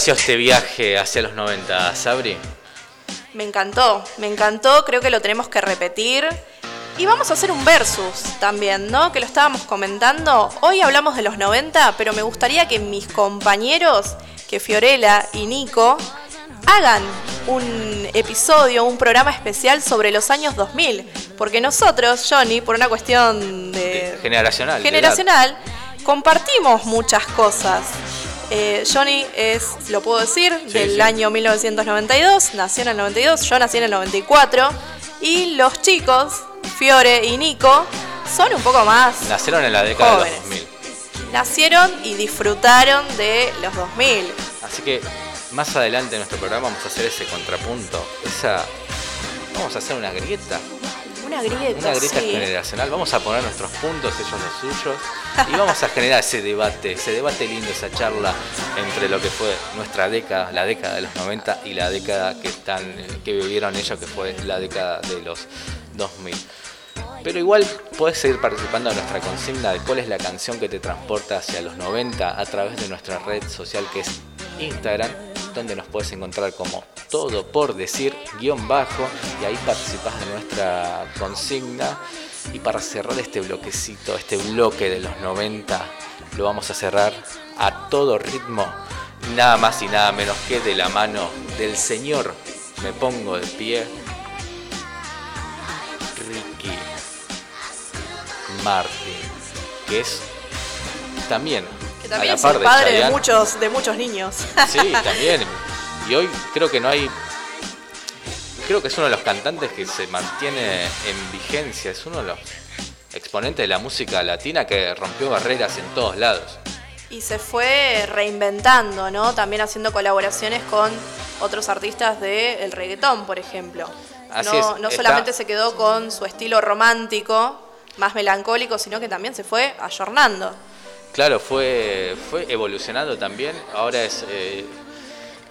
Pareció este viaje hacia los 90, Sabri? Me encantó, me encantó, creo que lo tenemos que repetir. Y vamos a hacer un versus también, ¿no? Que lo estábamos comentando. Hoy hablamos de los 90, pero me gustaría que mis compañeros, que Fiorella y Nico, hagan un episodio, un programa especial sobre los años 2000. Porque nosotros, Johnny, por una cuestión de, Generacional. de generacional, compartimos muchas cosas. Eh, Johnny es, lo puedo decir, Sí, del sí. año 1992, nació en el 92, yo nací en el 94. Y los chicos, Fiore y Nico, son un poco más. Nacieron en la década Jóvenes. de los 2000. Nacieron y disfrutaron de los 2000. Así que más adelante en nuestro programa vamos a hacer ese contrapunto. Esa. Vamos a hacer una grieta. Una grieta, Una grieta sí. generacional. Vamos a poner nuestros puntos, ellos los suyos. Y vamos a generar ese debate, ese debate lindo, esa charla entre lo que fue nuestra década, la década de los 90 y la década que están, que vivieron ellos, que fue la década de los 2000. Pero igual puedes seguir participando de nuestra consigna de cuál es la canción que te transporta hacia los 90 a través de nuestra red social que es Instagram, donde nos puedes encontrar como todo por decir guion bajo y ahí participas de nuestra consigna. Y para cerrar este bloquecito, este bloque de los 90, lo vamos a cerrar a todo ritmo, nada más y nada menos que de la mano del señor. Me pongo de pie. Ricky Martin, que es también, Que también es el padre de muchos, de muchos niños. Sí, también. Y hoy creo que no hay. Creo que es uno de los cantantes que se mantiene en vigencia. Es uno de los exponentes de la música latina que rompió barreras en todos lados. Y se fue reinventando, ¿no? También haciendo colaboraciones con otros artistas del reggaetón, por ejemplo. Así no es, no está- solamente se quedó con su estilo romántico, más melancólico, sino que también se fue ayornando. Claro, fue, fue evolucionando también. Ahora es eh,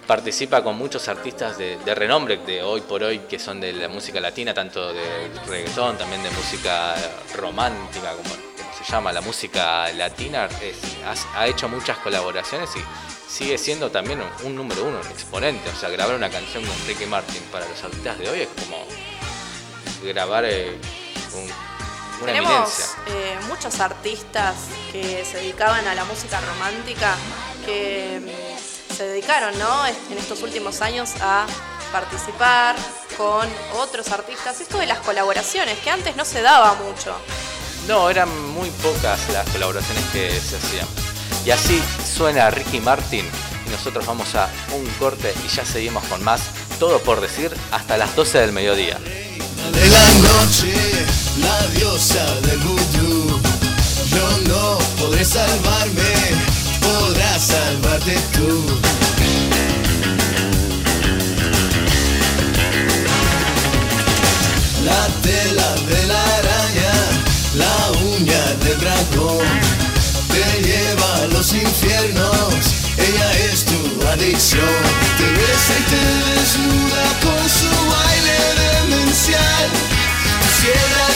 participa con muchos artistas de, renombre de hoy por hoy que son de la música latina, tanto de reggaetón, también de música romántica, como, se llama, la música latina. Ha, hecho muchas colaboraciones y sigue siendo también un, un número uno, un exponente. O sea, grabar una canción con Ricky Martin para los artistas de hoy es como grabar eh, un- una Tenemos eh, muchos artistas que se dedicaban a la música romántica que mm, se dedicaron, ¿no? En estos últimos años a participar con otros artistas. Esto de las colaboraciones, que antes no se daba mucho. No, eran muy pocas las colaboraciones que se hacían. Y así suena Ricky Martin y nosotros vamos a un corte y ya seguimos con más. Todo por decir hasta las 12 del mediodía. De la noche, la diosa del vudú. Yo no podré salvarme, podrás salvarte tú. La tela de la araña, la uña del dragón, te lleva a los infiernos, ella es tu adicción. Te besa y te desnuda con su demencial. Tú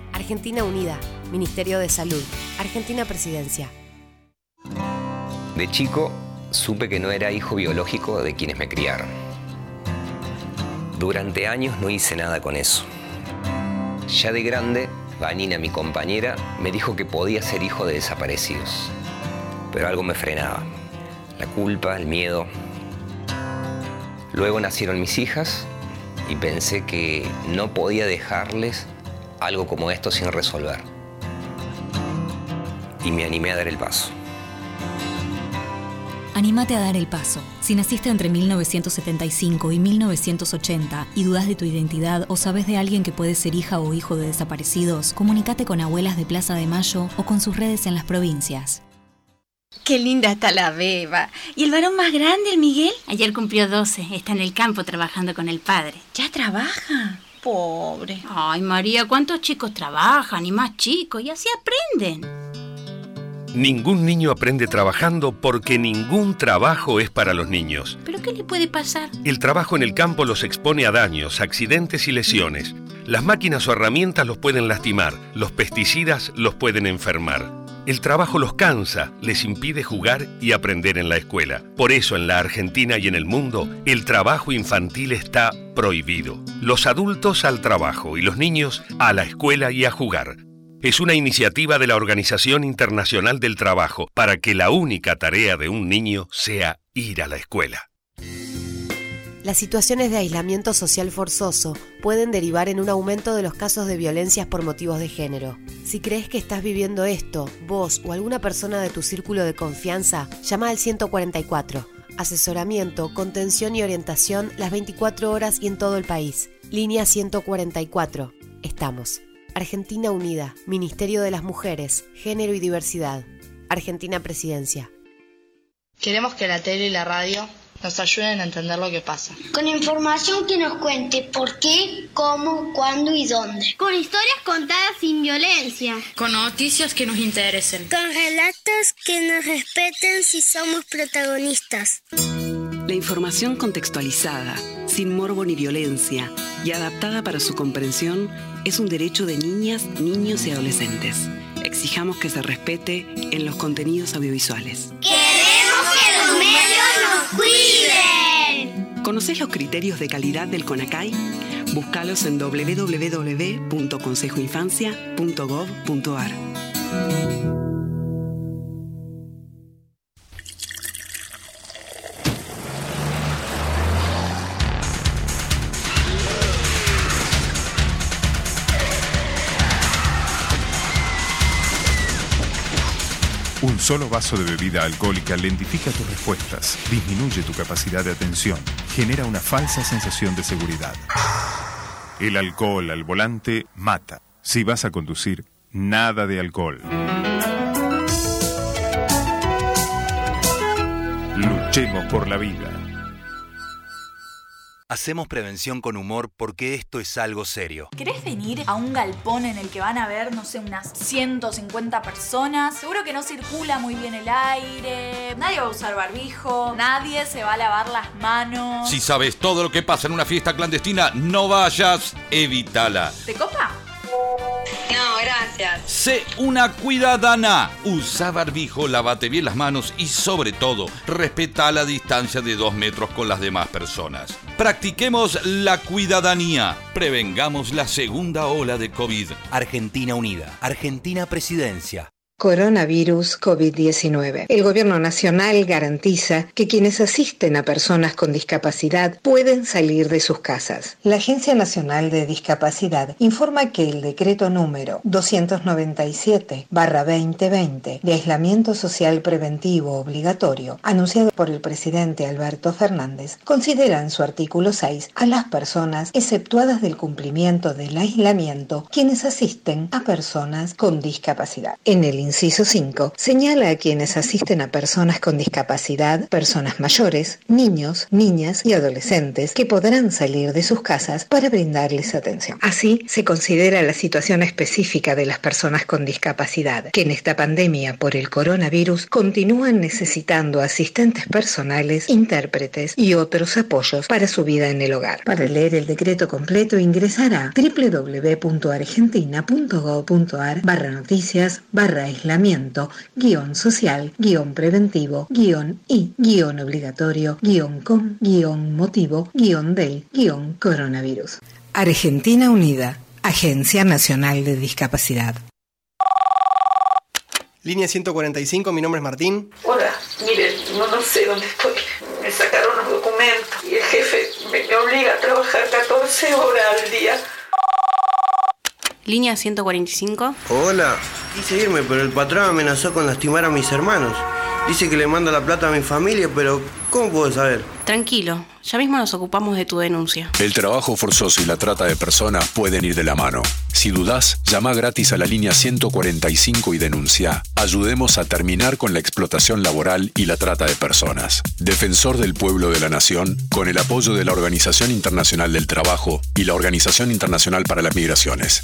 Argentina Unida, Ministerio de Salud, Argentina Presidencia. De chico supe que no era hijo biológico de quienes me criaron. Durante años no hice nada con eso. Ya de grande, Vanina, mi compañera, me dijo que podía ser hijo de desaparecidos. Pero algo me frenaba. La culpa, el miedo. Luego nacieron mis hijas y pensé que no podía dejarles algo como esto sin resolver. Y me animé a dar el paso. Anímate a dar el paso. Si naciste entre 1975 y 1980 y dudas de tu identidad o sabes de alguien que puede ser hija o hijo de desaparecidos, comunícate con Abuelas de Plaza de Mayo o con sus redes en las provincias. Qué linda está la beba. ¿Y el varón más grande, el Miguel? Ayer cumplió 12, está en el campo trabajando con el padre. ¿Ya trabaja? Pobre. Ay, María, ¿cuántos chicos trabajan y más chicos? Y así aprenden. Ningún niño aprende trabajando porque ningún trabajo es para los niños. ¿Pero qué le puede pasar? El trabajo en el campo los expone a daños, accidentes y lesiones. Las máquinas o herramientas los pueden lastimar, los pesticidas los pueden enfermar. El trabajo los cansa, les impide jugar y aprender en la escuela. Por eso en la Argentina y en el mundo, el trabajo infantil está prohibido. Los adultos al trabajo y los niños a la escuela y a jugar. Es una iniciativa de la Organización Internacional del Trabajo para que la única tarea de un niño sea ir a la escuela. Las situaciones de aislamiento social forzoso pueden derivar en un aumento de los casos de violencias por motivos de género. Si crees que estás viviendo esto, vos o alguna persona de tu círculo de confianza, llama al 144. Asesoramiento, contención y orientación las 24 horas y en todo el país. Línea 144. Estamos. Argentina Unida, Ministerio de las Mujeres, Género y Diversidad. Argentina Presidencia. Queremos que la tele y la radio nos ayuden a entender lo que pasa. Con información que nos cuente por qué, cómo, cuándo y dónde. Con historias contadas sin violencia. Con noticias que nos interesen. Con relatos que nos respeten si somos protagonistas. La información contextualizada, sin morbo ni violencia y adaptada para su comprensión es un derecho de niñas, niños y adolescentes. Exijamos que se respete en los contenidos audiovisuales. ¡Queremos cuiden! ¿Conoces los criterios de calidad del CONACAI? Búscalos en www.consejoinfancia.gov.ar. solo vaso de bebida alcohólica lentifica tus respuestas, disminuye tu capacidad de atención, genera una falsa sensación de seguridad. El alcohol al volante mata. Si vas a conducir, nada de alcohol. Luchemos por la vida. Hacemos prevención con humor porque esto es algo serio. ¿Querés venir a un galpón en el que van a ver, no sé, unas 150 personas? Seguro que no circula muy bien el aire, nadie va a usar barbijo, nadie se va a lavar las manos. Si sabes todo lo que pasa en una fiesta clandestina, no vayas, evítala. ¿Te copa? No, gracias. Sé una cuidadana. Usa barbijo, lávate bien las manos y sobre todo, respeta la distancia de dos metros con las demás personas. Practiquemos la cuidadanía. Prevengamos la segunda ola de COVID. Argentina Unida. Argentina Presidencia. Coronavirus COVID-19. El Gobierno Nacional garantiza que quienes asisten a personas con discapacidad pueden salir de sus casas. La Agencia Nacional de Discapacidad informa que el decreto número 297-2020 de aislamiento social preventivo obligatorio, anunciado por el presidente Alberto Fernández, considera en su artículo 6 a las personas exceptuadas del cumplimiento del aislamiento quienes asisten a personas con discapacidad. En el inciso 5, señala a quienes asisten a personas con discapacidad, personas mayores, niños, niñas y adolescentes que podrán salir de sus casas para brindarles atención. Así, se considera la situación específica de las personas con discapacidad, que en esta pandemia por el coronavirus continúan necesitando asistentes personales, intérpretes y otros apoyos para su vida en el hogar. Para leer el decreto completo ingresar a www.argentina.gov.ar barra noticias barra aislamiento, guion social, guion preventivo, guion y, guion obligatorio, guion con, guion motivo, guion del, guion coronavirus. Argentina Unida, Agencia Nacional de Discapacidad. Línea 145, mi nombre es Martín. Hola, mire, no, no sé dónde estoy. Me sacaron los documentos y el jefe me, me obliga a trabajar 14 horas al día. Línea 145. Hola, quise irme, pero el patrón amenazó con lastimar a mis hermanos. Dice que le manda la plata a mi familia, pero ¿cómo puedo saber? Tranquilo, ya mismo nos ocupamos de tu denuncia. El trabajo forzoso y la trata de personas pueden ir de la mano. Si dudás, llama gratis a la línea 145 y denuncia. Ayudemos a terminar con la explotación laboral y la trata de personas. Defensor del pueblo de la nación, con el apoyo de la Organización Internacional del Trabajo y la Organización Internacional para las Migraciones.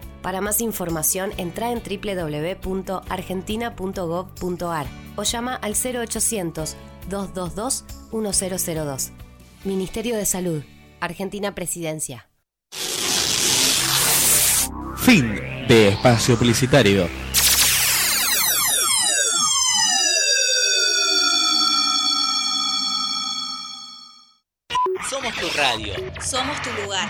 Para más información, entra en www.argentina.gov.ar o llama al 0800 222 1002. Ministerio de Salud, Argentina Presidencia. Fin de espacio publicitario. Somos tu radio. Somos tu lugar.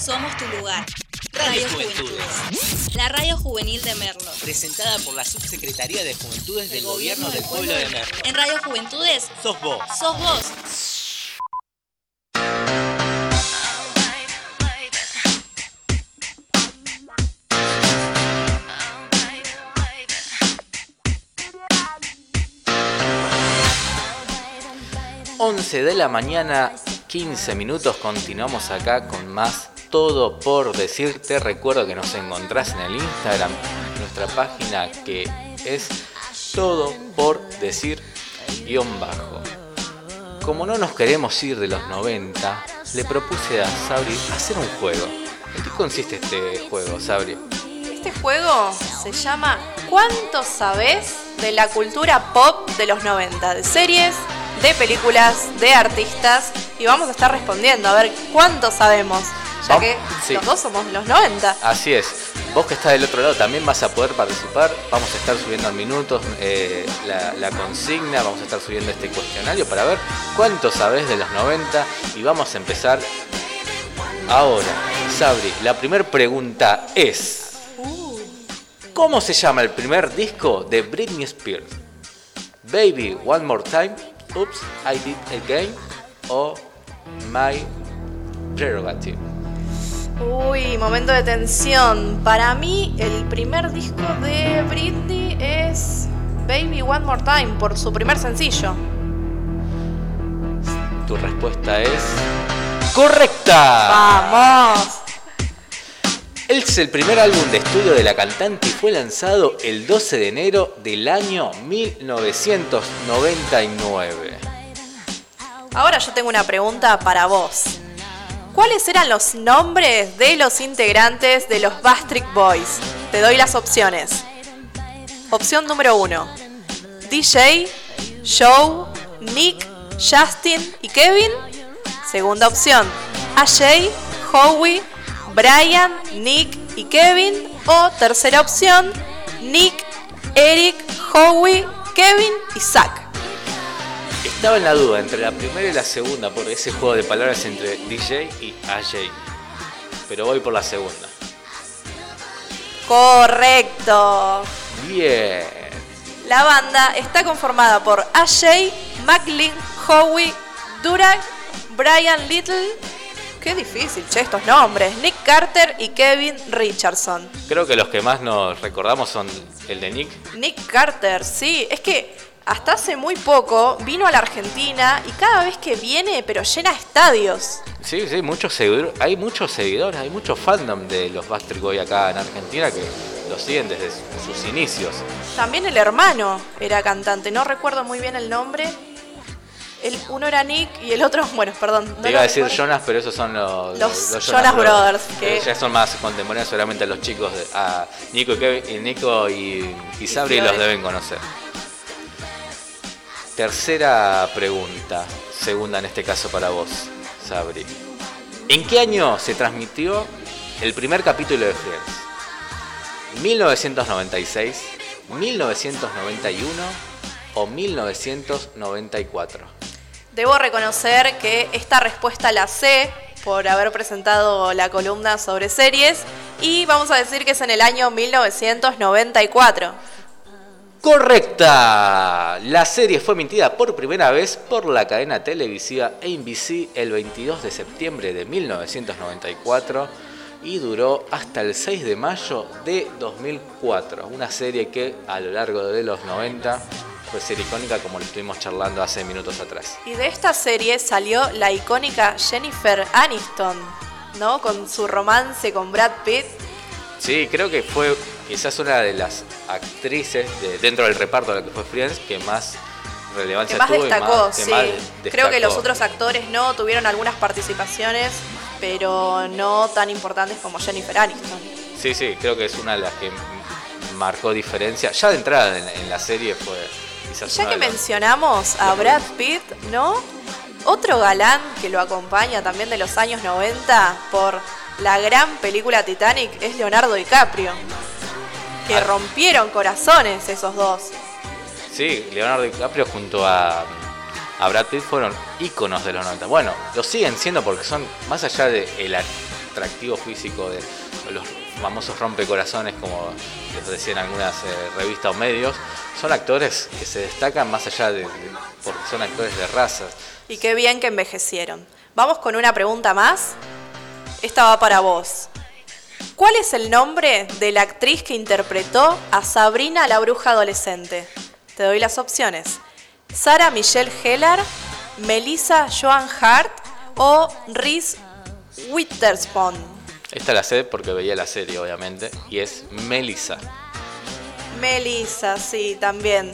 Somos tu lugar. Radio Radio Juventudes. Juventudes. La radio juvenil de Merlo. Presentada por la Subsecretaría de Juventudes del Gobierno del Pueblo de Merlo. En Radio Juventudes Sos vos. sos vos. Once de la mañana, 15 minutos, continuamos acá con más Todo por Decirte. Recuerdo que nos encontrás en el Instagram, nuestra página que es Todo por Decir guion bajo. Como no nos queremos ir de los 90, le propuse a Sabri hacer un juego. ¿En qué consiste este juego, Sabri? Este juego se llama ¿Cuánto sabes de la cultura pop de los 90? De series, de películas, de artistas. Y vamos a estar respondiendo a ver cuánto sabemos. Ya Vamos- que sí. los dos somos los 90. Así es. Vos que estás del otro lado también vas a poder participar. Vamos a estar subiendo en minutos eh, la, la consigna, vamos a estar subiendo este cuestionario para ver cuánto sabés de los 90 y vamos a empezar ahora. Sabri, la primera pregunta es, ¿cómo se llama el primer disco de Britney Spears? Baby One More Time, Oops, I Did Again o My Prerogative. Uy, momento de tensión. Para mí, el primer disco de Britney es Baby One More Time por su primer sencillo. Tu respuesta es correcta. ¡Vamos! Es el primer álbum de estudio de la cantante y fue lanzado el 12 de enero del año 1999. Ahora yo tengo una pregunta para vos. ¿Cuáles eran los nombres de los integrantes de los Bastric Boys? Te doy las opciones. Opción número 1. DJ, Joe, Nick, Justin y Kevin. Segunda opción. AJ, Howie, Brian, Nick y Kevin. O tercera opción. Nick, Eric, Howie, Kevin y Zach. Estaba en la duda entre la primera y la segunda por ese juego de palabras entre DJ y AJ. Pero voy por la segunda. Correcto. Bien. La banda está conformada por AJ, Macklin, Howie, Durag, Brian Little. Qué difícil, che, estos nombres. Nick Carter y Kevin Richardson. Creo que los que más nos recordamos son el de Nick. Nick Carter, sí. Es que hasta hace muy poco vino a la Argentina y cada vez que viene, pero llena estadios. Sí, sí, muchos seguidores, hay muchos seguidores, hay mucho fandom de los Backstreet Boys acá en Argentina que los siguen desde sus inicios. También el hermano era cantante, no recuerdo muy bien el nombre. El, uno era Nick y el otro, bueno, perdón. no Te iba lo a decir recuerdo. Jonas, pero esos son los, Los Jonas Brothers, que- Ya son más contemporáneos, seguramente los chicos, de, a Nico y, Kevin- Nico y, y Sabri los deben conocer. Tercera pregunta, segunda en este caso para vos, Sabri. ¿En qué año se transmitió el primer capítulo de Friends? ¿1996, 1991 o 1994? Debo reconocer que esta respuesta la sé por haber presentado la columna sobre series. Y vamos a decir que es en el año 1994. Correcta. La serie fue emitida por primera vez por la cadena televisiva ABC el 22 de septiembre de 1994 y duró hasta el 6 de mayo de 2004. Una serie que a lo largo de los 90 fue ser icónica como lo estuvimos charlando hace minutos atrás. Y de esta serie salió la icónica Jennifer Aniston, ¿no? Con su romance con Brad Pitt. Sí, creo que fue quizás una de las actrices de- dentro del reparto de lo que fue Friends que más relevancia Que más tuvo y destacó, que sí. Creo que los otros actores no tuvieron algunas participaciones, pero no tan importantes como Jennifer Aniston. Sí, sí, creo que es una de las que marcó diferencia. Ya de entrada en, en la serie fue quizás Ya que mencionamos a Brad Pitt, ¿no? Otro galán que lo acompaña también de los años 90 por la gran película Titanic es Leonardo DiCaprio. Que Ah. rompieron corazones esos dos. Sí, Leonardo DiCaprio junto a, a Brad Pitt fueron íconos de los 90. Bueno, lo siguen siendo porque son, más allá del atractivo físico de los famosos rompecorazones, como les decían algunas eh, revistas o medios, son actores que se destacan más allá de, de- porque son actores de raza. Y qué bien que envejecieron. Vamos con una pregunta más. Esta va para vos. ¿Cuál es el nombre de la actriz que interpretó a Sabrina la bruja adolescente? Te doy las opciones. Sara Michelle Gellar, Melissa Joan Hart o Reese Witherspoon. Esta la sé porque veía la serie, obviamente, y es Melissa. Melissa, sí, también.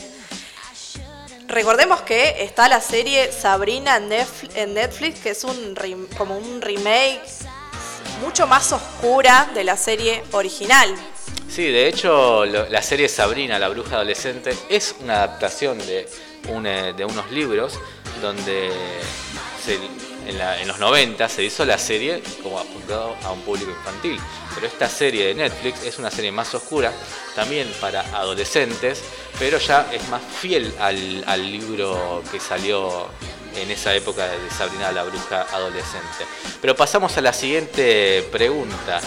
Recordemos que está la serie Sabrina en Netf- en Netflix, que es un como un remake mucho más oscura de la serie original. Sí, de hecho, la serie Sabrina, la bruja adolescente, es una adaptación de, eh, unos libros donde en, los 90 se hizo la serie como apuntado a un público infantil. Pero esta serie de Netflix es una serie más oscura, también para adolescentes, pero ya es más fiel al libro que salió en esa época de Sabrina la bruja adolescente. Pero pasamos a la siguiente pregunta.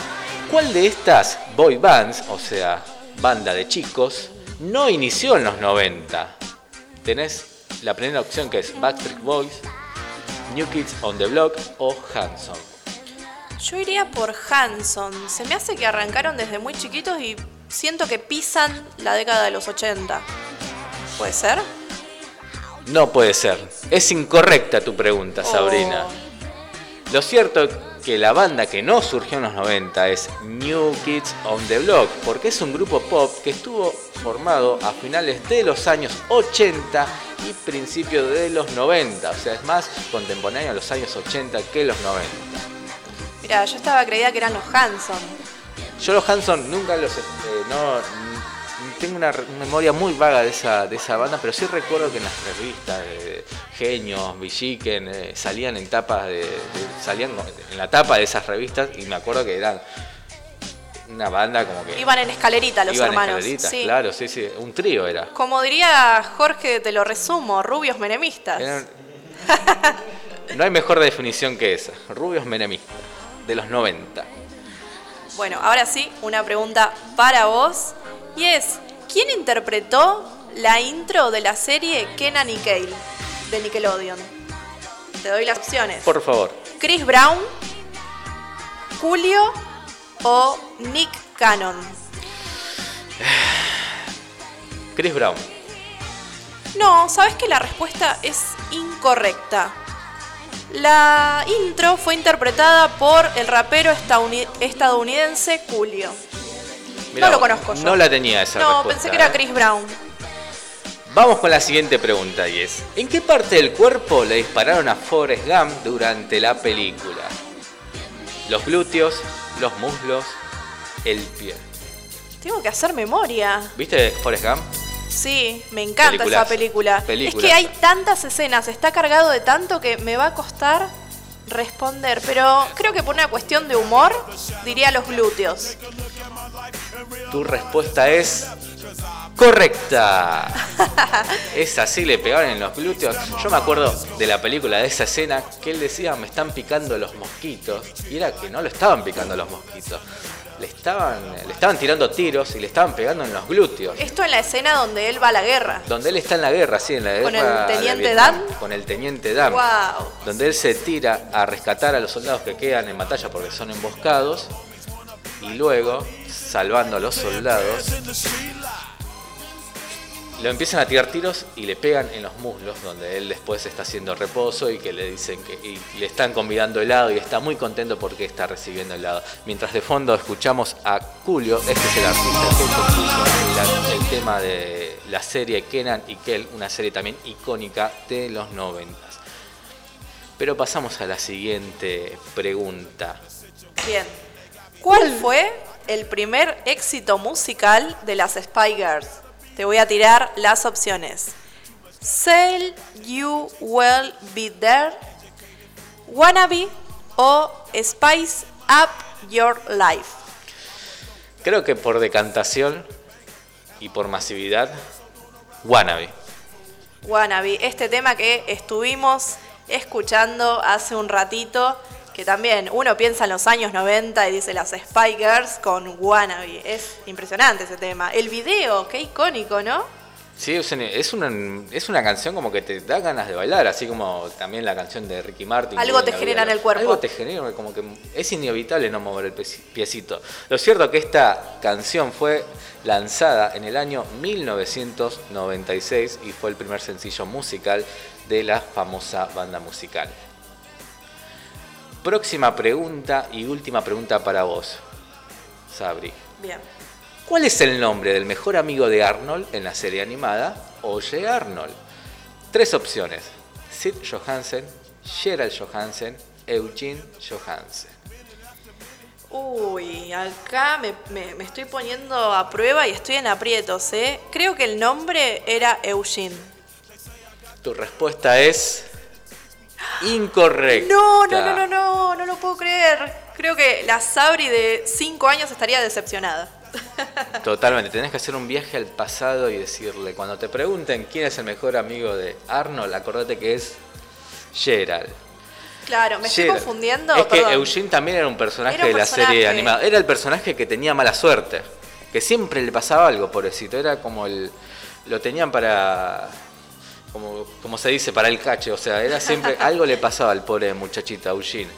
¿Cuál de estas boy bands, o sea, banda de chicos, no inició en los 90? Tenés la primera opción que es Backstreet Boys, New Kids on the Block o Hanson. Yo iría por Hanson. Se me hace que arrancaron desde muy chiquitos y siento que pisan la década de los 80. ¿Puede ser? No puede ser. Es incorrecta tu pregunta, Sabrina. Lo cierto es que la banda que no surgió en los 90 es New Kids on the Block, porque es un grupo pop que estuvo formado a finales de los años 80 y principios de los 90. O sea, es más contemporáneo a los años 80 que los 90. Mira, yo estaba creída que eran los Hanson. Yo los Hanson nunca los... eh, no, tengo una memoria muy vaga de esa, de esa banda, pero sí recuerdo que en las revistas de Genios, Villiquen, eh, salían en tapas de, de- salían en la tapa de esas revistas y me acuerdo que eran una banda como que... Iban en escalerita los iban en hermanos. escaleritas, sí. Claro, sí, sí, un trío era. Como diría Jorge, te lo resumo, rubios menemistas. Eran- No hay mejor definición que esa. Rubios menemistas, de los 90. Bueno, ahora sí, una pregunta para vos. Y es, ¿quién interpretó la intro de la serie Kenan y de Nickelodeon? Te doy las opciones. Por favor. Chris Brown, Julio o Nick Cannon. Chris Brown. No, sabes que la respuesta es incorrecta. La intro fue interpretada por el rapero estadouni- estadounidense Julio. Mirá no lo conozco yo. No la tenía esa No, respuesta. pensé que era ¿eh? Chris Brown. Vamos con la siguiente pregunta y es, ¿en qué parte del cuerpo le dispararon a Forrest Gump durante la película? Los glúteos, los muslos, el pie. Tengo que hacer memoria. ¿Viste Forrest Gump? Sí, me encanta esa película. Es que hay tantas escenas, está cargado de tanto que me va a costar responder, pero creo que por una cuestión de humor diría los glúteos. Tu respuesta es Correcta. Esa sí le pegaban en los glúteos. Yo me acuerdo de la película, de esa escena, que él decía, me están picando los mosquitos. Y era que no lo estaban picando los mosquitos. Le estaban, le estaban tirando tiros y le estaban pegando en los glúteos. Esto en la escena donde él va a la guerra. Donde él está en la guerra, sí, en la guerra. ¿Con el teniente Dan? Con el teniente Dan. Wow. Donde él se tira a rescatar a los soldados que quedan en batalla porque son emboscados. Y luego, salvando a los soldados, lo empiezan a tirar tiros y le pegan en los muslos, donde él después está haciendo reposo y que le dicen que y le están convidando helado y está muy contento porque está recibiendo helado. Mientras de fondo escuchamos a Julio, este es el artista que compuso la- el tema de la serie Kenan y Kel, una serie también icónica de los 90. Pero pasamos a la siguiente pregunta. Bien. ¿Cuál fue el primer éxito musical de las Spy Girls? Te voy a tirar las opciones. Sail You Will Be There, Wannabe o Spice Up Your Life. Creo que por decantación y por masividad, Wannabe. Wannabe, este tema que estuvimos escuchando hace un ratito, que también uno piensa en los años 90 y dice las Spy Girls con Wannabe. Es impresionante ese tema. El video, qué icónico, ¿no? Sí, es una, es una, canción como que te da ganas de bailar, así como también la canción de Ricky Martin. Algo te genera en el cuerpo. Algo te genera, como que es inevitable no mover el pie- piecito. Lo cierto es que esta canción fue lanzada en el año 1996 y fue el primer sencillo musical de la famosa banda musical. Próxima pregunta y última pregunta para vos, Sabri. Bien. ¿Cuál es el nombre del mejor amigo de Arnold en la serie animada Oye Arnold? Tres opciones. Sid Johansen, Gerald Johansen, Eugene Johansen. Uy, acá me, me- me estoy poniendo a prueba y estoy en aprietos, ¿eh? Creo que el nombre era Eugene. Tu respuesta es incorrecta. No, no, no, no, no, no lo puedo creer. Creo que la Sabri de 5 años estaría decepcionada. Totalmente, tenés que hacer un viaje al pasado y decirle, cuando te pregunten quién es el mejor amigo de Arnold, acordate que es Gerald. Claro, me estoy confundiendo. Es que. Eugene también era un personaje Era un de la personaje. serie animada. Era el personaje que tenía mala suerte. Que siempre le pasaba algo, pobrecito. Era como el. Lo tenían para. Como, como se dice, para el cache. O sea, era siempre. algo le pasaba al pobre muchachito, Eugene.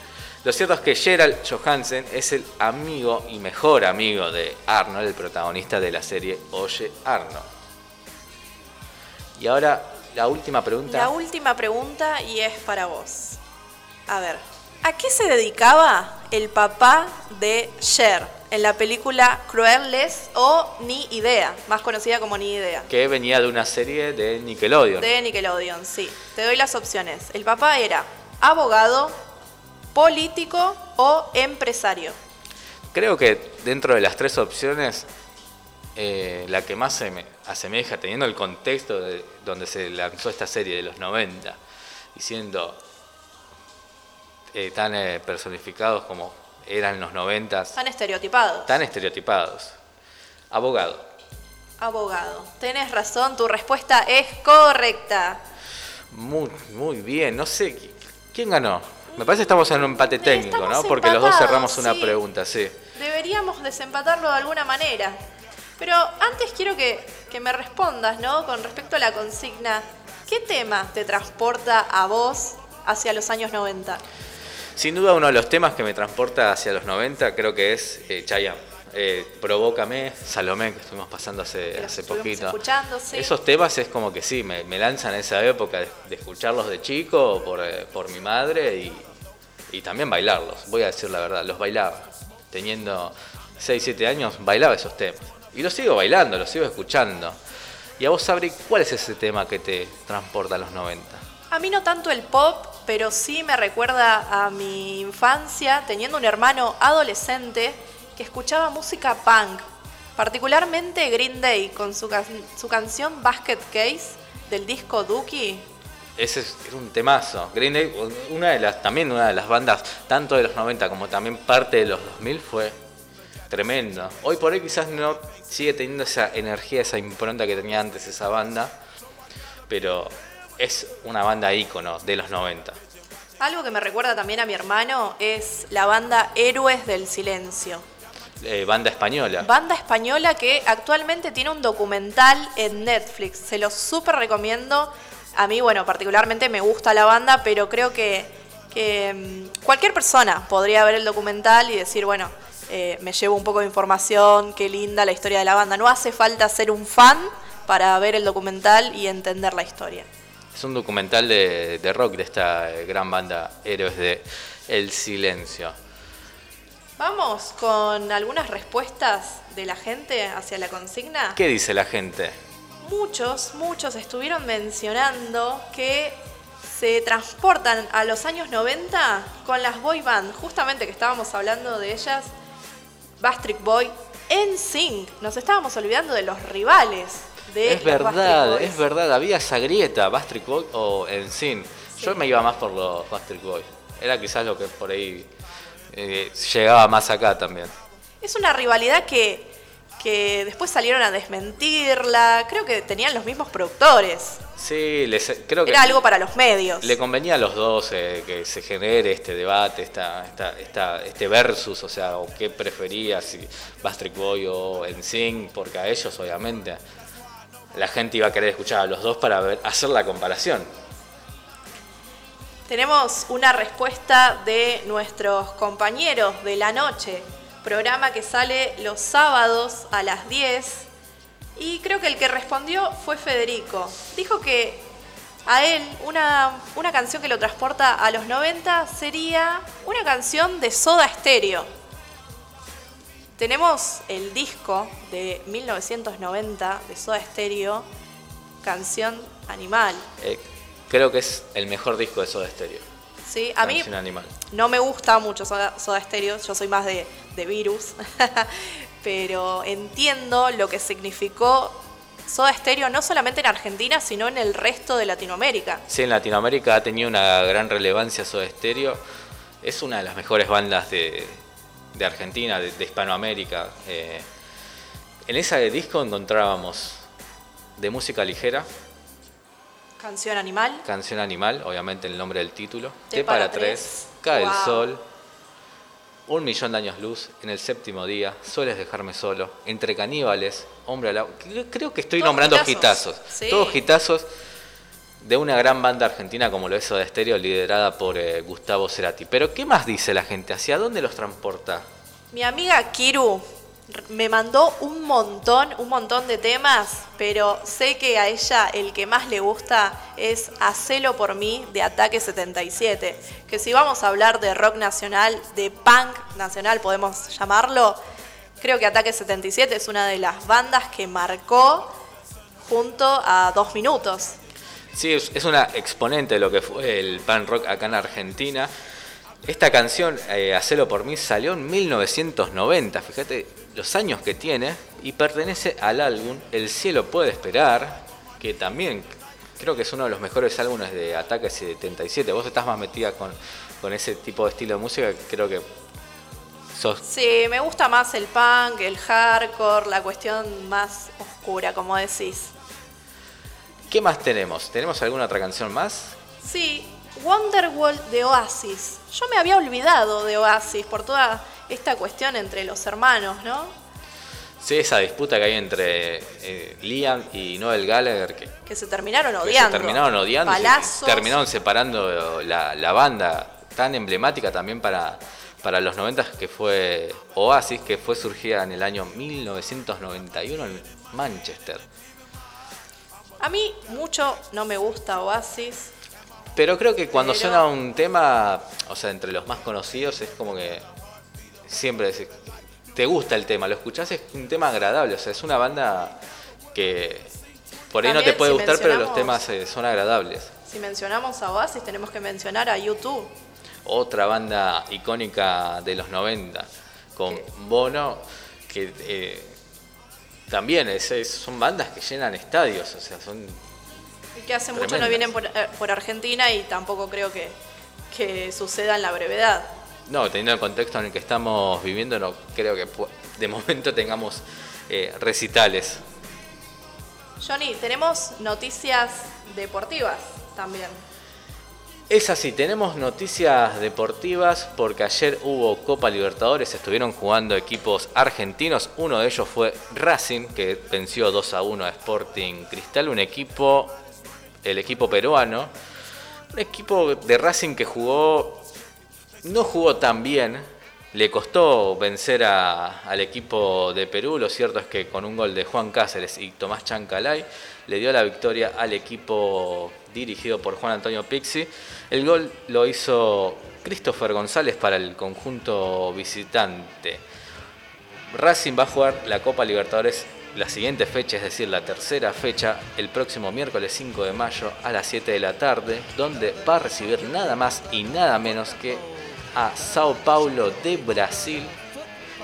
Lo cierto es que Gerald Johansen es el amigo y mejor amigo de Arnold, el protagonista de la serie Oye Arnold. Y ahora la última pregunta. La última pregunta y es para vos. A ver, ¿a qué se dedicaba el papá de Cher en la película Crueles o Ni Idea, más conocida como Ni Idea? que venía de una serie de Nickelodeon. De Nickelodeon, sí. Te doy las opciones. El papá era abogado, político o empresario. Creo que dentro de las tres opciones, eh, la que más se me asemeja, teniendo el contexto de donde se lanzó esta serie de los 90, y siendo eh, tan eh, personificados como eran los 90, Tan estereotipados. tan estereotipados. Abogado. Abogado. Tenés razón, tu respuesta es correcta. Muy, muy bien, no sé, ¿qui- ¿quién ganó? Me parece que estamos en un empate técnico, ¿no? Porque los dos cerramos una sí. pregunta, sí. Deberíamos desempatarlo de alguna manera. Pero antes quiero que, que me respondas, ¿no? Con respecto a la consigna, ¿qué tema te transporta a vos hacia los años 90? Sin duda uno de los temas que me transporta hacia los 90 creo que es eh, Chayanne. Eh, Provócame, Salomé, que estuvimos pasando hace, Que hace poquito. sí. Esos temas es como que sí, me, me lanzan a esa época de, de escucharlos de chico por, eh, por mi madre y, y también bailarlos. Voy a decir la verdad, los bailaba. Teniendo 6, 7 años, bailaba esos temas. Y los sigo bailando, los sigo escuchando. Y a vos, Sabri, ¿cuál es ese tema que te transporta a los 90? A mí no tanto el pop, pero sí me recuerda a mi infancia teniendo un hermano adolescente que escuchaba música punk, particularmente Green Day con su, su canción Basket Case del disco Dookie. Ese es era un temazo. Green Day, una de las, también una de las bandas, tanto de los 90 como también parte de los 2000, fue tremendo. Hoy por hoy quizás no sigue teniendo esa energía, esa impronta que tenía antes esa banda, pero es una banda ícono de los 90. Algo que me recuerda también a mi hermano es la banda Héroes del Silencio. Eh, banda española. Banda española que actualmente tiene un documental en Netflix. Se lo súper recomiendo. A mí, bueno, particularmente me gusta la banda, pero creo que, que, mm, cualquier persona podría ver el documental y decir, bueno, eh, me llevo un poco de información, qué linda la historia de la banda. No hace falta ser un fan para ver el documental y entender la historia. Es un documental de, de rock de esta eh, gran banda Héroes de El Silencio. Vamos con algunas respuestas de la gente hacia la consigna. ¿Qué dice la gente? Muchos, muchos estuvieron mencionando que se transportan a los años 90 con las boy band, justamente que estábamos hablando de ellas, Bastric Boy, NSYNC. Nos estábamos olvidando de los rivales de Es verdad, es verdad, había esa grieta, Bastric Boy o Ensign. Yo me iba más por los Bastric Boy. Era quizás lo que por ahí eh, llegaba más acá también. Es una rivalidad que, que después salieron a desmentirla. Creo que tenían los mismos productores. Sí, les, creo que Era algo para los medios. le convenía a los dos eh, que se genere este debate, esta, esta, esta- este versus, o sea, o qué prefería, si Bastric Boy o Ensign, porque a ellos obviamente la gente iba a querer escuchar a los dos para ver, hacer la comparación. Tenemos una respuesta de nuestros compañeros de la noche, programa que sale los sábados a las 10. Y creo que el que respondió fue Federico. Dijo que a él una, una canción que lo transporta a los 90 sería una canción de Soda Stereo. Tenemos el disco de 1990 de Soda Stereo, canción Animal. Eh, creo que es el mejor disco de Soda Stereo. ¿sí? A mí Animal. no me gusta mucho Soda, Soda Stereo, yo soy más de, de Virus, pero entiendo lo que significó Soda Stereo no solamente en Argentina, sino en el resto de Latinoamérica. Sí, en Latinoamérica ha tenido una gran relevancia Soda Stereo. Es una de las mejores bandas de, de Argentina, de, de Hispanoamérica. Eh, en ese disco encontrábamos de música ligera, Canción Animal, Canción Animal, obviamente el nombre del título, T T para para tres. Cae Wow. el sol, Un millón de años luz, En el séptimo día, Sueles dejarme solo, Entre caníbales, Hombre al agua. Creo- que estoy Todos nombrando hitazos. hitazos. Sí. Todos hitazos de una gran banda argentina como lo es Soda Stereo, liderada por eh, Gustavo Cerati. Pero ¿qué más dice la gente? ¿Hacia dónde los transporta? mi amiga Kiru me mandó un montón, un montón de temas, pero sé que a ella el que más le gusta es Hacelo por mí de Ataque 77. Que si vamos a hablar de rock nacional, de punk nacional podemos llamarlo, creo que Ataque 77 es una de las bandas que marcó junto a Dos Minutos. Sí, es, una exponente de lo que fue el pan rock acá en Argentina. Esta canción, eh, Hacelo por mí, salió en 1990, fíjate los años que tiene, y pertenece al álbum El cielo puede esperar, que también creo que es uno de los mejores álbumes de Ataque 77. Vos estás más metida con, con ese tipo de estilo de música, creo que sos... Sí, me gusta más el punk, el hardcore, la cuestión más oscura, como decís. ¿Qué más tenemos? ¿Tenemos alguna otra canción más? Sí, Wonderwall de Oasis. Yo me había olvidado de Oasis por toda esta cuestión entre los hermanos, ¿no? Sí, esa disputa que hay entre eh, Liam y Noel Gallagher, que Que se terminaron que odiando. se terminaron odiando, se- terminaron separando la, la banda tan emblemática también para, para los 90 que fue Oasis, que fue surgida en el año 1991 en Manchester. A mí mucho no me gusta Oasis. Pero creo que cuando Pero- suena un tema, o sea, entre los más conocidos, es como que siempre decís, te gusta el tema, lo escuchás, es un tema agradable, o sea, es una banda que por ahí no te puede si gustar, pero los temas eh, son agradables. Si mencionamos a Oasis tenemos que mencionar a YouTube. otra banda icónica de los 90 con Bono que eh, también es- es- son bandas que llenan estadios o sea son Y que hace mucho no vienen por, eh, por Argentina y tampoco creo que, que suceda en la brevedad. no teniendo el contexto en el que estamos viviendo no creo que de momento tengamos eh, recitales. Johnny, tenemos noticias deportivas también. Es así, tenemos noticias deportivas porque ayer hubo Copa Libertadores, estuvieron jugando equipos argentinos, uno de ellos fue Racing, que venció 2 a 1 a Sporting Cristal, un equipo, el equipo peruano, un equipo de Racing que jugó, no jugó tan bien, le costó vencer a- al equipo de Perú, lo cierto es que con un gol de Juan Cáceres y Tomás Chancalay le dio la victoria al equipo dirigido por Juan Antonio Pixi. El gol lo hizo Christopher González para el conjunto visitante. Racing va a jugar la Copa Libertadores la siguiente fecha, es decir, la tercera fecha, el próximo miércoles 5 de mayo a las 7 de la tarde, donde va a recibir nada más y nada menos que a Sao Paulo de Brasil,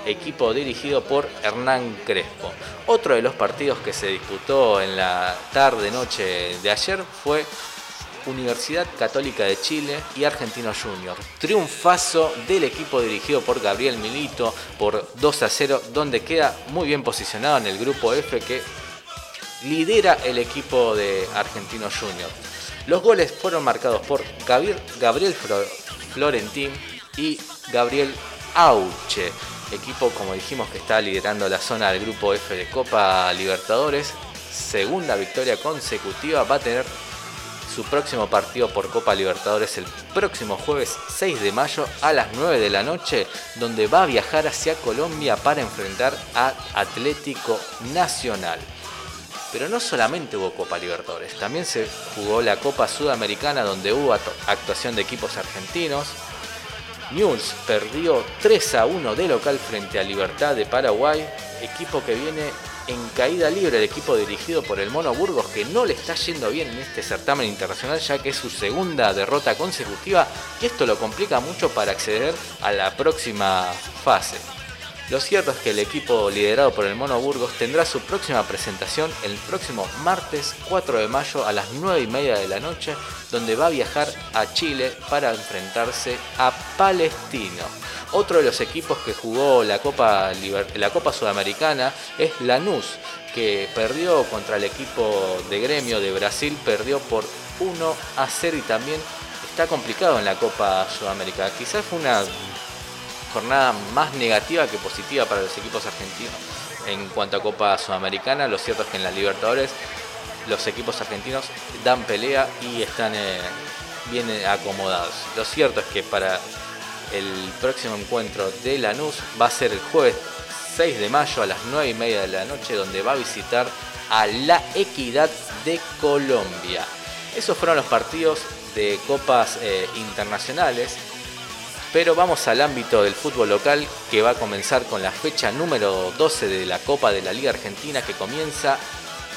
equipo dirigido por Hernán Crespo. Otro de los partidos que se disputó en la tarde-noche de ayer fue Universidad Católica de Chile y Argentino Junior. Triunfazo del equipo dirigido por Gabriel Milito por 2 a 0, donde queda muy bien posicionado en el grupo F que lidera el equipo de Argentino Junior. Los goles fueron marcados por Gabriel, Florentín y Gabriel Auche, equipo como dijimos que está liderando la zona del grupo F de Copa Libertadores. Segunda victoria consecutiva va a tener su próximo partido por Copa Libertadores el próximo jueves 6 de mayo a las 9 de la noche, donde va a viajar hacia Colombia para enfrentar a Atlético Nacional. Pero no solamente hubo Copa Libertadores, también se jugó la Copa Sudamericana donde hubo actu- actuación de equipos argentinos. News perdió 3 a 1 de local frente a Libertad de Paraguay, equipo que viene en caída libre, el equipo dirigido por el Mono Burgos que no le está yendo bien en este certamen internacional ya que es su segunda derrota consecutiva y esto lo complica mucho para acceder a la próxima fase. Lo cierto es que el equipo liderado por el Mono Burgos tendrá su próxima presentación el próximo martes 4 de mayo a las 9 y media de la noche, donde va a viajar a Chile para enfrentarse a Palestino. Otro de los equipos que jugó la Copa, la Copa Sudamericana es Lanús, que perdió contra el equipo de gremio de Brasil, perdió por 1 a 0 y también está complicado en la Copa Sudamericana. Quizás fue una jornada más negativa que positiva para los equipos argentinos en cuanto a Copa Sudamericana. Lo cierto es que en la Libertadores los equipos argentinos dan pelea y están eh, bien acomodados. Lo cierto es que para el próximo encuentro de Lanús va a ser el jueves 6 de mayo a las 9 y media de la noche donde va a visitar a la Equidad de Colombia. Esos fueron los partidos de copas eh, internacionales. Pero vamos al ámbito del fútbol local que va a comenzar con la fecha número 12 de la Copa de la Liga Argentina que comienza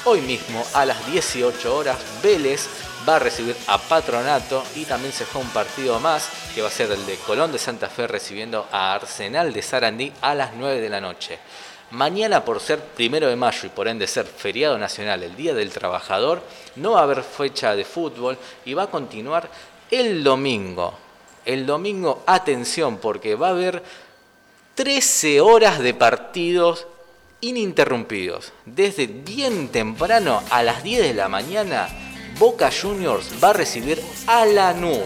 hoy mismo a las 18 horas. Vélez va a recibir a Patronato y también se juega un partido más que va a ser el de Colón de Santa Fe recibiendo a Arsenal de Sarandí a las 9 de la noche. Mañana por ser primero de mayo y por ende ser feriado nacional, el Día del Trabajador, no va a haber fecha de fútbol y va a continuar el domingo. El domingo, atención, porque va a haber 13 horas de partidos ininterrumpidos. Desde bien temprano a las 10 de la mañana, Boca Juniors va a recibir a Lanús.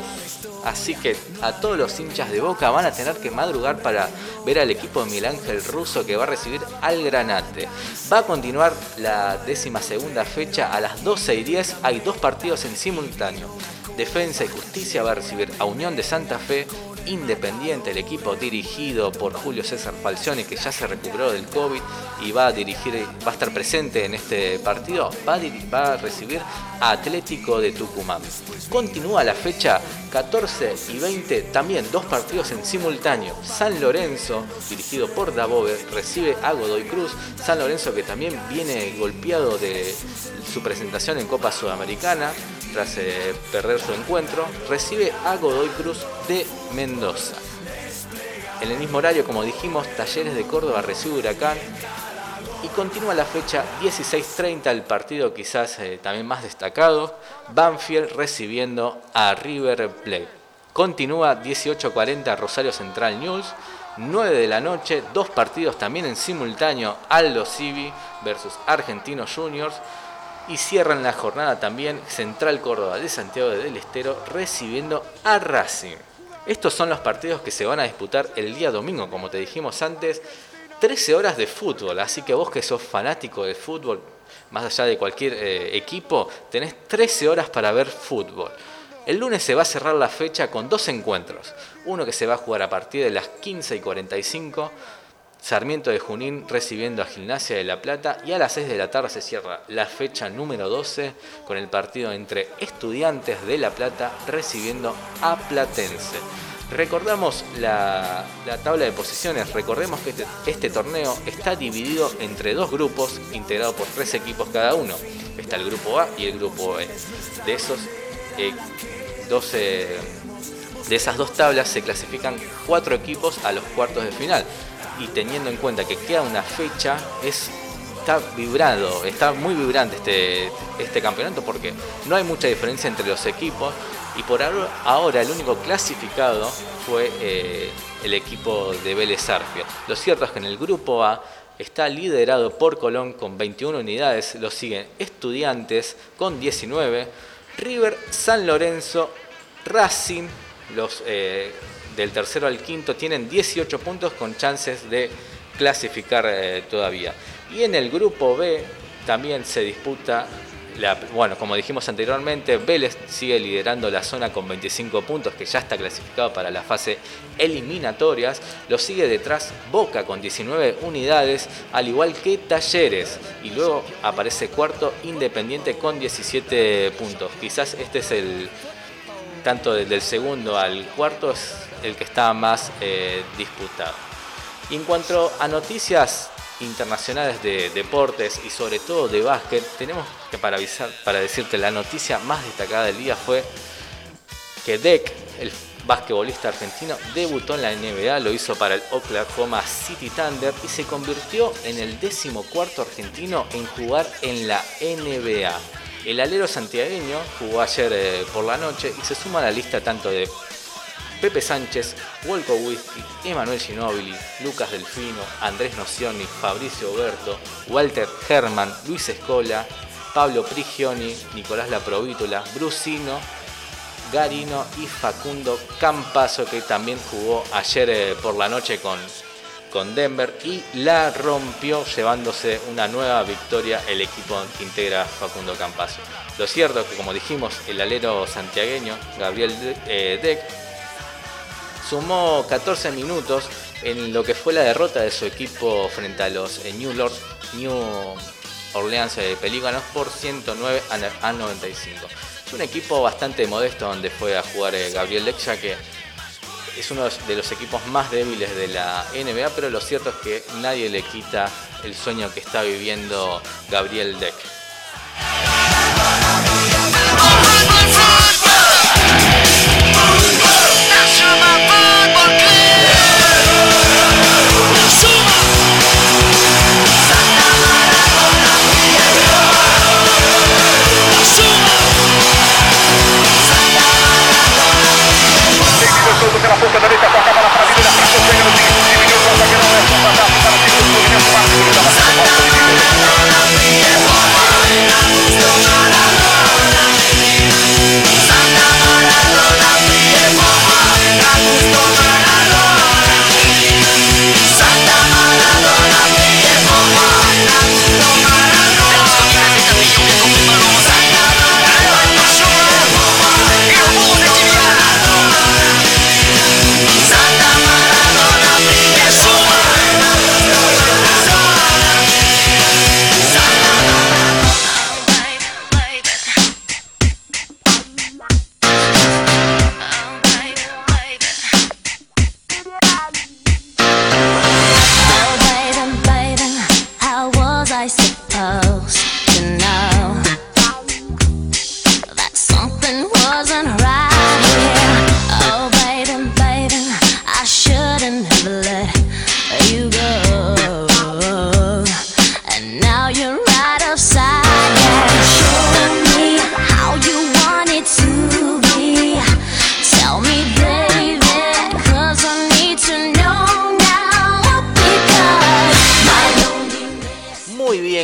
Así que a todos los hinchas de Boca van a tener que madrugar para ver al equipo de Miguel Ángel Russo que va a recibir al Granate. Va a continuar la décima segunda fecha a las 12 y 10. Hay dos partidos en simultáneo. Defensa y Justicia va a recibir a Unión de Santa Fe, Independiente, el equipo dirigido por Julio César Falcioni, que ya se recuperó del COVID y va a dirigir, va a estar presente en este partido, va a, va a recibir a Atlético de Tucumán. Continúa la fecha 14 y 20, también dos partidos en simultáneo. San Lorenzo, dirigido por Dabove, recibe a Godoy Cruz. San Lorenzo que también viene golpeado de su presentación en Copa Sudamericana tras eh, perder su encuentro, recibe a Godoy Cruz de Mendoza. En el mismo horario, como dijimos, Talleres de Córdoba recibe Huracán y continúa la fecha 16.30, el partido quizás eh, también más destacado, Banfield recibiendo a River Plate. Continúa 18.40 Rosario Central News 9 de la noche, dos partidos también en simultáneo, Aldo Civi versus Argentinos Juniors. Y cierran la jornada también Central Córdoba de Santiago del Estero recibiendo a Racing. Estos son los partidos que se van a disputar el día domingo, como te dijimos antes. 13 horas de fútbol, así que vos que sos fanático del fútbol, más allá de cualquier eh, equipo, tenés 13 horas para ver fútbol. El lunes se va a cerrar la fecha con dos encuentros. Uno que se va a jugar a partir de las 15 y 45, Sarmiento de Junín recibiendo a Gimnasia de La Plata y a las 6 de la tarde se cierra la fecha número 12 con el partido entre Estudiantes de La Plata recibiendo a Platense. Recordamos la, la, tabla de posiciones, recordemos que este, este, torneo está dividido entre dos grupos integrados por tres equipos cada uno. Está el grupo A y el grupo B. De esos eh, 12, de esas dos tablas se clasifican cuatro equipos a los cuartos de final. Y teniendo en cuenta que queda una fecha, es, está vibrado, está muy vibrante este, este campeonato porque no hay mucha diferencia entre los equipos y por ahora el único clasificado fue eh, el equipo de Vélez Arfio. Lo cierto es que en el grupo A está liderado por Colón con 21 unidades, lo siguen Estudiantes con 19, River, San Lorenzo, Racing, los eh, del tercero al quinto tienen 18 puntos con chances de clasificar eh, todavía. Y en el grupo B también se disputa bueno, como dijimos anteriormente, Vélez sigue liderando la zona con 25 puntos, que ya está clasificado para la fase eliminatorias. Lo sigue detrás Boca con 19 unidades, al igual que Talleres. Y luego aparece cuarto Independiente con 17 puntos. Quizás este es el, tanto del segundo al cuarto, es el que está más eh, disputado. Y en cuanto a noticias internacionales de deportes y sobre todo de básquet, tenemos que para, avisar, para decirte la noticia más destacada del día fue que Deck, el basquetbolista argentino, debutó en la NBA, lo hizo para el Oklahoma City Thunder y se convirtió en el décimo cuarto argentino en jugar en la NBA. El alero santiagueño jugó ayer eh, por la noche y se suma a la lista tanto de Pepe Sánchez, Wolco Whisky, Emanuel Ginóbili, Lucas Delfino, Andrés Nocioni, Fabricio Oberto, Walter Herman, Luis Escola, Pablo Prigioni, Nicolás Laprovítula, Brusino, Garino y Facundo Campazo que también jugó ayer eh, por la noche con, con Denver y la rompió llevándose una nueva victoria el equipo que integra Facundo Campazo. Lo cierto que como dijimos el alero santiagueño Gabriel eh, Deck sumó 14 minutos en lo que fue la derrota de su equipo frente a los eh, New, New Orleans de Pelícanos por 109 a 95. Es un equipo bastante modesto donde fue a jugar eh, Gabriel Deck, ya que es uno de los equipos más débiles de la NBA, pero lo cierto es que nadie le quita el sueño que está viviendo Gabriel Deck.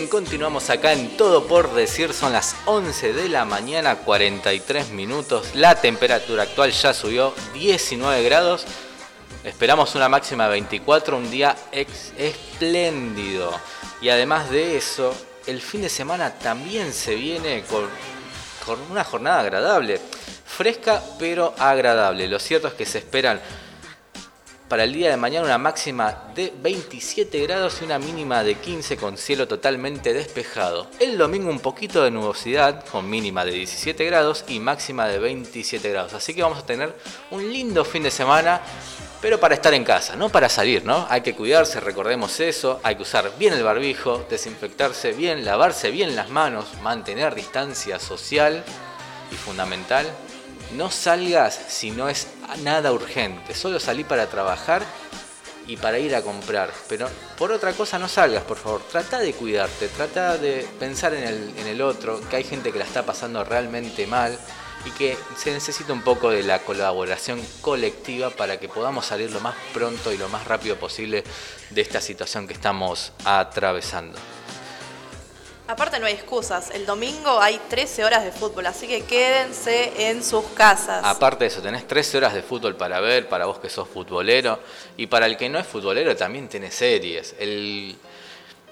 Continuamos acá en Todo por Decir. Son las 11 de la mañana, 43 minutos. La temperatura actual ya subió 19 grados. Esperamos una máxima de 24, un día espléndido. Y además de eso, el fin de semana también se viene con, con una jornada agradable. Fresca pero agradable. Lo cierto es que se esperan para el día de mañana una máxima de 27 grados y una mínima de 15 con cielo totalmente despejado. El domingo un poquito de nubosidad con mínima de 17 grados y máxima de 27 grados. Así que vamos a tener un lindo fin de semana, pero para estar en casa, no para salir, ¿no? Hay que cuidarse, recordemos eso, hay que usar bien el barbijo, desinfectarse bien, lavarse bien las manos, mantener distancia social y fundamental, no salgas si no es nada urgente. Solo salí para trabajar y para ir a comprar. Pero por otra cosa no salgas, por favor. Trata de cuidarte, trata de pensar en el, en el otro, que hay gente que la está pasando realmente mal y que se necesita un poco de la colaboración colectiva para que podamos salir lo más pronto y lo más rápido posible de esta situación que estamos atravesando. Aparte no hay excusas. El domingo hay 13 horas de fútbol, así que quédense en sus casas. Aparte de eso, tenés 13 horas de fútbol para ver, para vos que sos futbolero, y para el que no es futbolero también tenés series. El,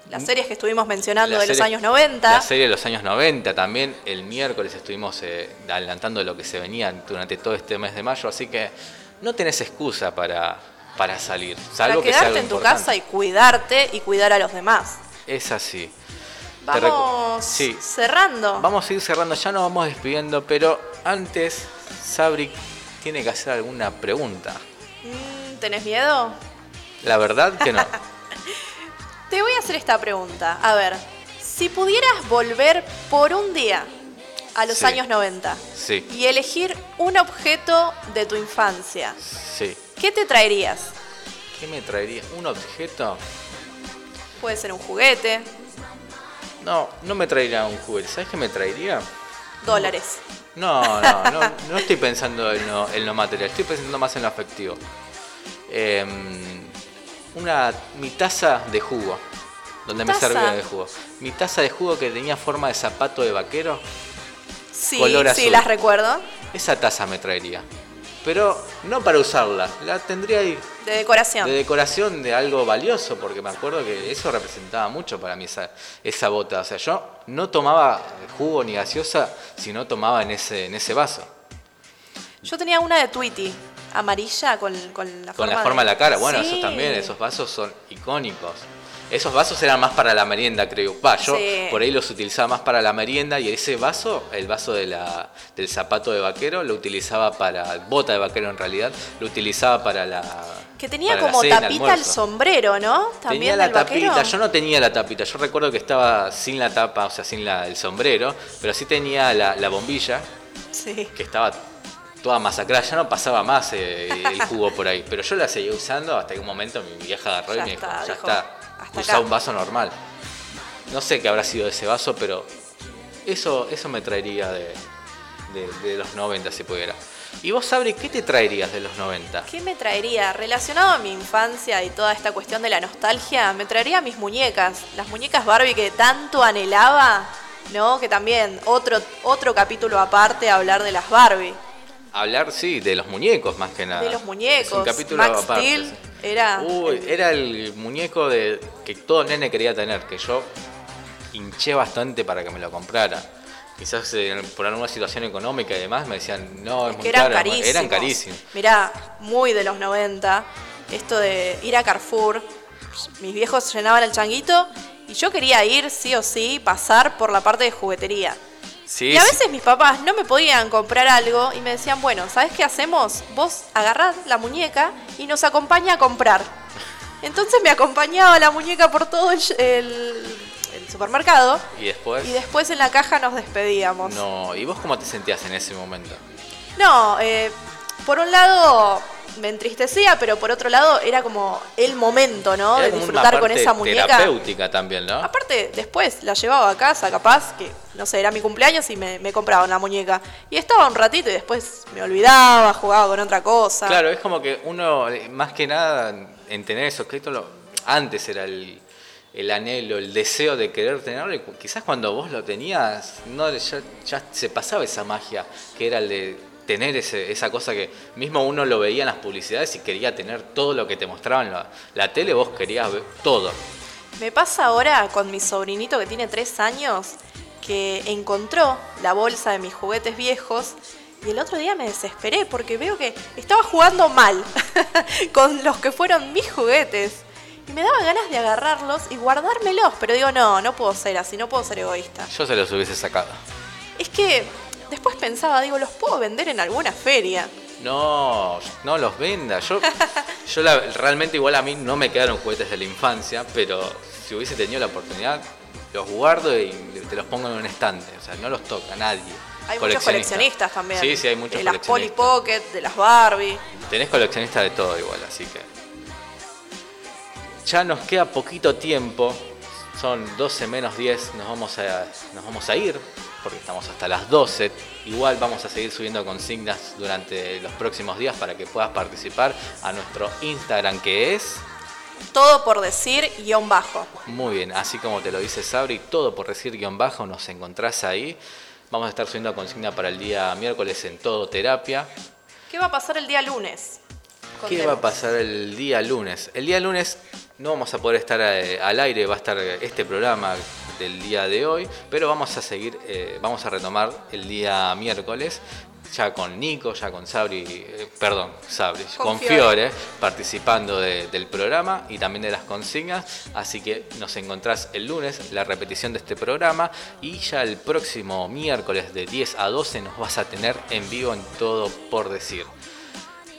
Las series que estuvimos mencionando la de los años 90. La serie de los años 90 también. El miércoles estuvimos eh, adelantando lo que se venía durante todo este mes de mayo, así que no tenés excusa para, para salir. para Salvo que sea quedarte algo en tu importante. casa y cuidarte y cuidar a los demás. Es así. Vamos Sí. cerrando. Vamos a ir cerrando, ya nos vamos despidiendo, pero antes, Sabri tiene que hacer alguna pregunta. Mm, ¿Tenés miedo? La verdad que no. Te voy a hacer esta pregunta. A ver, si pudieras volver por un día a los Sí. años 90 Sí, y elegir un objeto de tu infancia, sí. ¿qué te traerías? ¿Qué me traería? ¿Un objeto? Puede ser un juguete, No, no me traería un juguete. ¿Sabes qué me traería? dólares. No, no, no, no estoy pensando en lo, en lo material, estoy pensando más en lo afectivo. Em, una, mi taza de jugo, donde me servía de jugo. Mi taza de jugo que tenía forma de zapato de vaquero, Sí, Color sí, azul. las recuerdo. esa taza me traería. Pero no para usarla, la tendría ahí De decoración. de decoración de algo valioso, porque me acuerdo que eso representaba mucho para mí esa, esa bota. O sea, yo no tomaba jugo ni gaseosa si no tomaba en ese, en ese vaso. Yo tenía una de Tweety, amarilla con, con la Con forma la forma de la cara. Bueno, Sí. esos también, esos vasos son icónicos. Esos vasos eran más para la merienda, creo. Va, yo Sí. por ahí los utilizaba más para la merienda y ese vaso, el vaso de la, del zapato de vaquero, lo utilizaba para, bota de vaquero en realidad, lo utilizaba para la... Que tenía como cena, tapita el sombrero, ¿no? Tenía También la del vaquero. tapita, yo no tenía la tapita, yo recuerdo que estaba sin la tapa, o sea, sin la, el sombrero, pero sí tenía la, la bombilla, Sí. que estaba toda masacrada, ya no pasaba más eh, el jugo por ahí, pero yo la seguía usando hasta que un momento mi vieja agarró Ya y me dijo, está, ya dijo, está, hasta usa acá". un vaso normal. No sé qué habrá sido ese vaso, pero eso, eso me traería de, de- de los 90 si pudiera. Y vos, Sabri, ¿qué te traerías de los 90? ¿Qué me traería? Relacionado a mi infancia y toda esta cuestión de la nostalgia, me traería mis muñecas. Las muñecas Barbie que tanto anhelaba, ¿no? Que también otro, otro capítulo aparte hablar de las Barbie. Hablar, sí, de los muñecos más que nada. De los muñecos. Es un capítulo Max aparte, Steel sí. Era... Uy, era el muñeco de que todo nene quería tener, que yo hinché bastante para que me lo comprara. Quizás eh, por alguna situación económica y demás me decían, no, es, que muy eran caro. carísimos. Eran carísimos. Mirá, muy de los 90, esto de ir a Carrefour. Mis viejos llenaban el changuito y yo quería ir sí o sí, pasar por la parte de juguetería. Sí, y a sí. veces mis papás no me podían comprar algo y me decían, bueno, ¿sabes qué hacemos? Vos agarrás la muñeca y nos acompaña a comprar. Entonces me acompañaba la muñeca por todo el, el- el supermercado Y después, y después en la caja nos despedíamos. no. ¿Y vos cómo te sentías en ese momento? No, eh, por un lado me entristecía, pero por otro lado era como el momento, ¿no? Era de disfrutar con esa muñeca. terapéutica también, ¿no? Aparte, después la llevaba a casa, capaz, que no sé, era mi cumpleaños y me, me compraban la muñeca. Y estaba un ratito y después me olvidaba, jugaba con otra cosa. Claro, es como que uno, eh, más que nada, en tener esos créditos, antes era el, el anhelo, el deseo de querer tenerlo. Y quizás cuando vos lo tenías, no, ya, ya se pasaba esa magia, que era el de tener ese, esa cosa que mismo uno lo veía en las publicidades y quería tener todo lo que te mostraban la, la tele, vos querías ver todo. Me pasa ahora con mi sobrinito que tiene tres años, que encontró la bolsa de mis juguetes viejos y el otro día me desesperé porque veo que estaba jugando mal con los que fueron mis juguetes. Y me daba ganas de agarrarlos y guardármelos, pero digo, no, no puedo ser así, no puedo ser egoísta. Yo se los hubiese sacado. Es que después pensaba, digo, los puedo vender en alguna feria. No, no los venda. Yo, yo la- realmente igual a mí no me quedaron juguetes de la infancia, pero si hubiese tenido la oportunidad, los guardo y te los pongo en un estante. O sea, no los toca nadie. Hay muchos coleccionistas también. Sí, sí, hay muchos De las Polly coleccionistas. Pocket, de las Barbie. Tenés coleccionistas de todo igual, así que. Ya nos queda poquito tiempo. Son 12 menos 10. Nos vamos a, nos vamos a ir. Porque estamos hasta las 12. Igual vamos a seguir subiendo consignas durante los próximos días para que puedas participar a nuestro Instagram que es. Todo por decir guion bajo. Muy bien, así como te lo dice Sabri, todo por decir guion bajo, nos encontrás ahí. Vamos a estar subiendo consigna para el día miércoles en Todo Terapia. ¿Qué va a pasar el día lunes? ¿Qué va a pasar el día lunes? El día lunes no vamos a poder estar eh, al aire, va a estar este programa del día de hoy, pero vamos a seguir, eh, vamos a retomar el día miércoles, ya con Nico, ya con Sabri, eh, perdón, Sabri, Con con, Fiore. Fiore, participando de- del programa y también de las consignas, así que nos encontrás el lunes, la repetición de este programa, y ya el próximo miércoles de 10 a 12 nos vas a tener en vivo en Todo por Decir.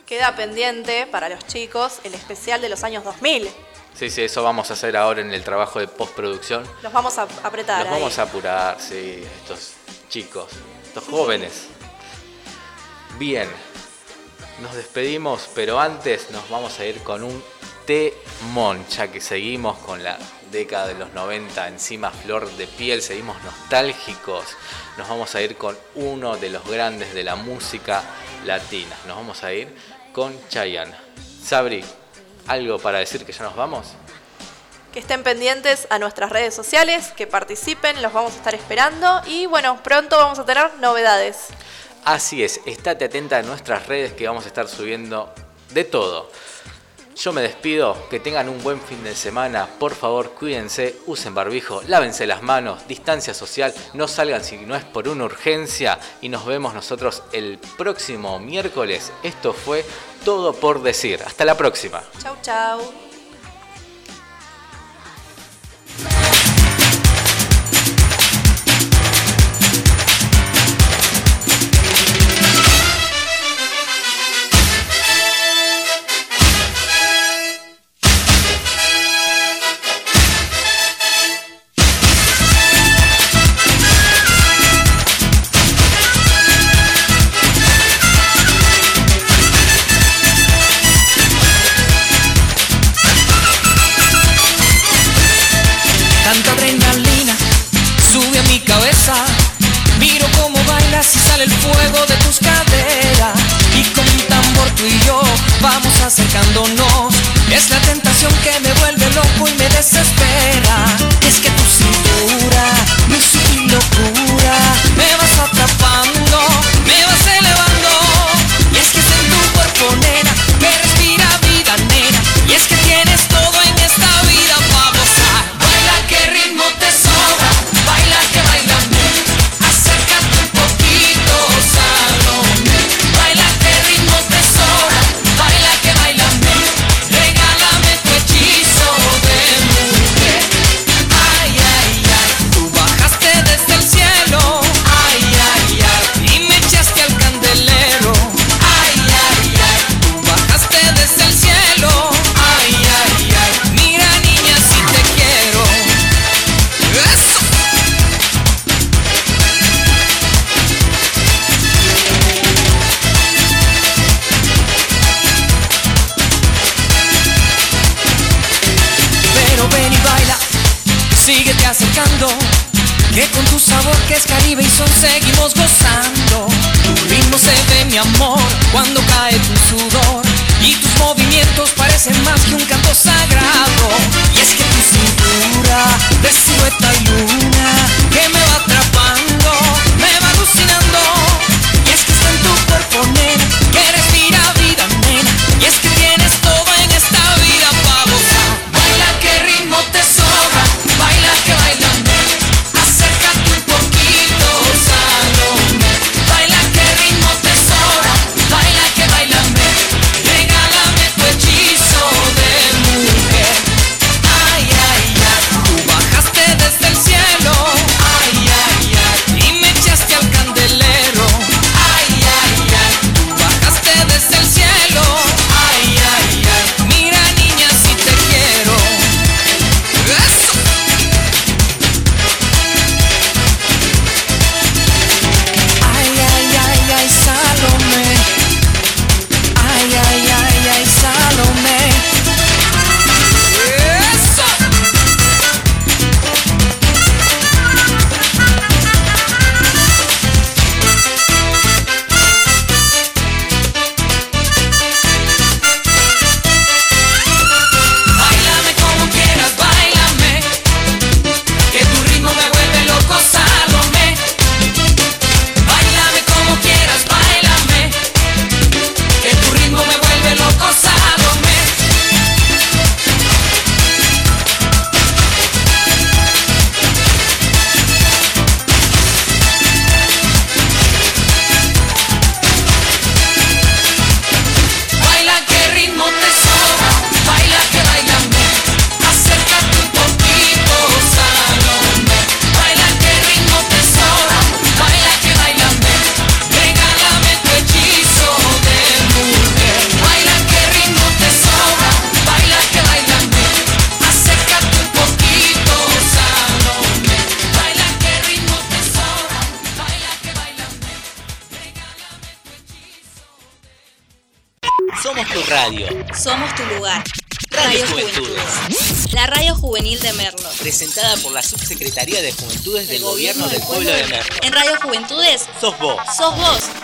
Queda pendiente para los chicos el especial de los años 2000. Sí, sí, eso vamos a hacer ahora en el trabajo de postproducción. Los vamos a apretar ahí. vamos a apurar, sí, estos chicos, estos jóvenes. Bien, nos despedimos, pero antes nos vamos a ir con un temón, ya que seguimos con la década de los 90 encima flor de piel, seguimos nostálgicos. Nos vamos a ir con uno de los grandes de la música latina. Nos vamos a ir con Chayanne. Sabri, ¿algo para decir que ya nos vamos? Que estén pendientes a nuestras redes sociales, que participen, los vamos a estar esperando y bueno, pronto vamos a tener novedades. Así es, estate atenta a nuestras redes que vamos a estar subiendo de todo. Yo me despido, que tengan un buen fin de semana, por favor cuídense, usen barbijo, lávense las manos, distancia social, no salgan si no es por una urgencia y nos vemos nosotros el próximo miércoles. Esto fue todo por decir. Hasta la próxima. Chau, chau. Secretaría de Juventudes del Gobierno del Pueblo de México. En Radio Juventudes. Sos vos. Sos vos.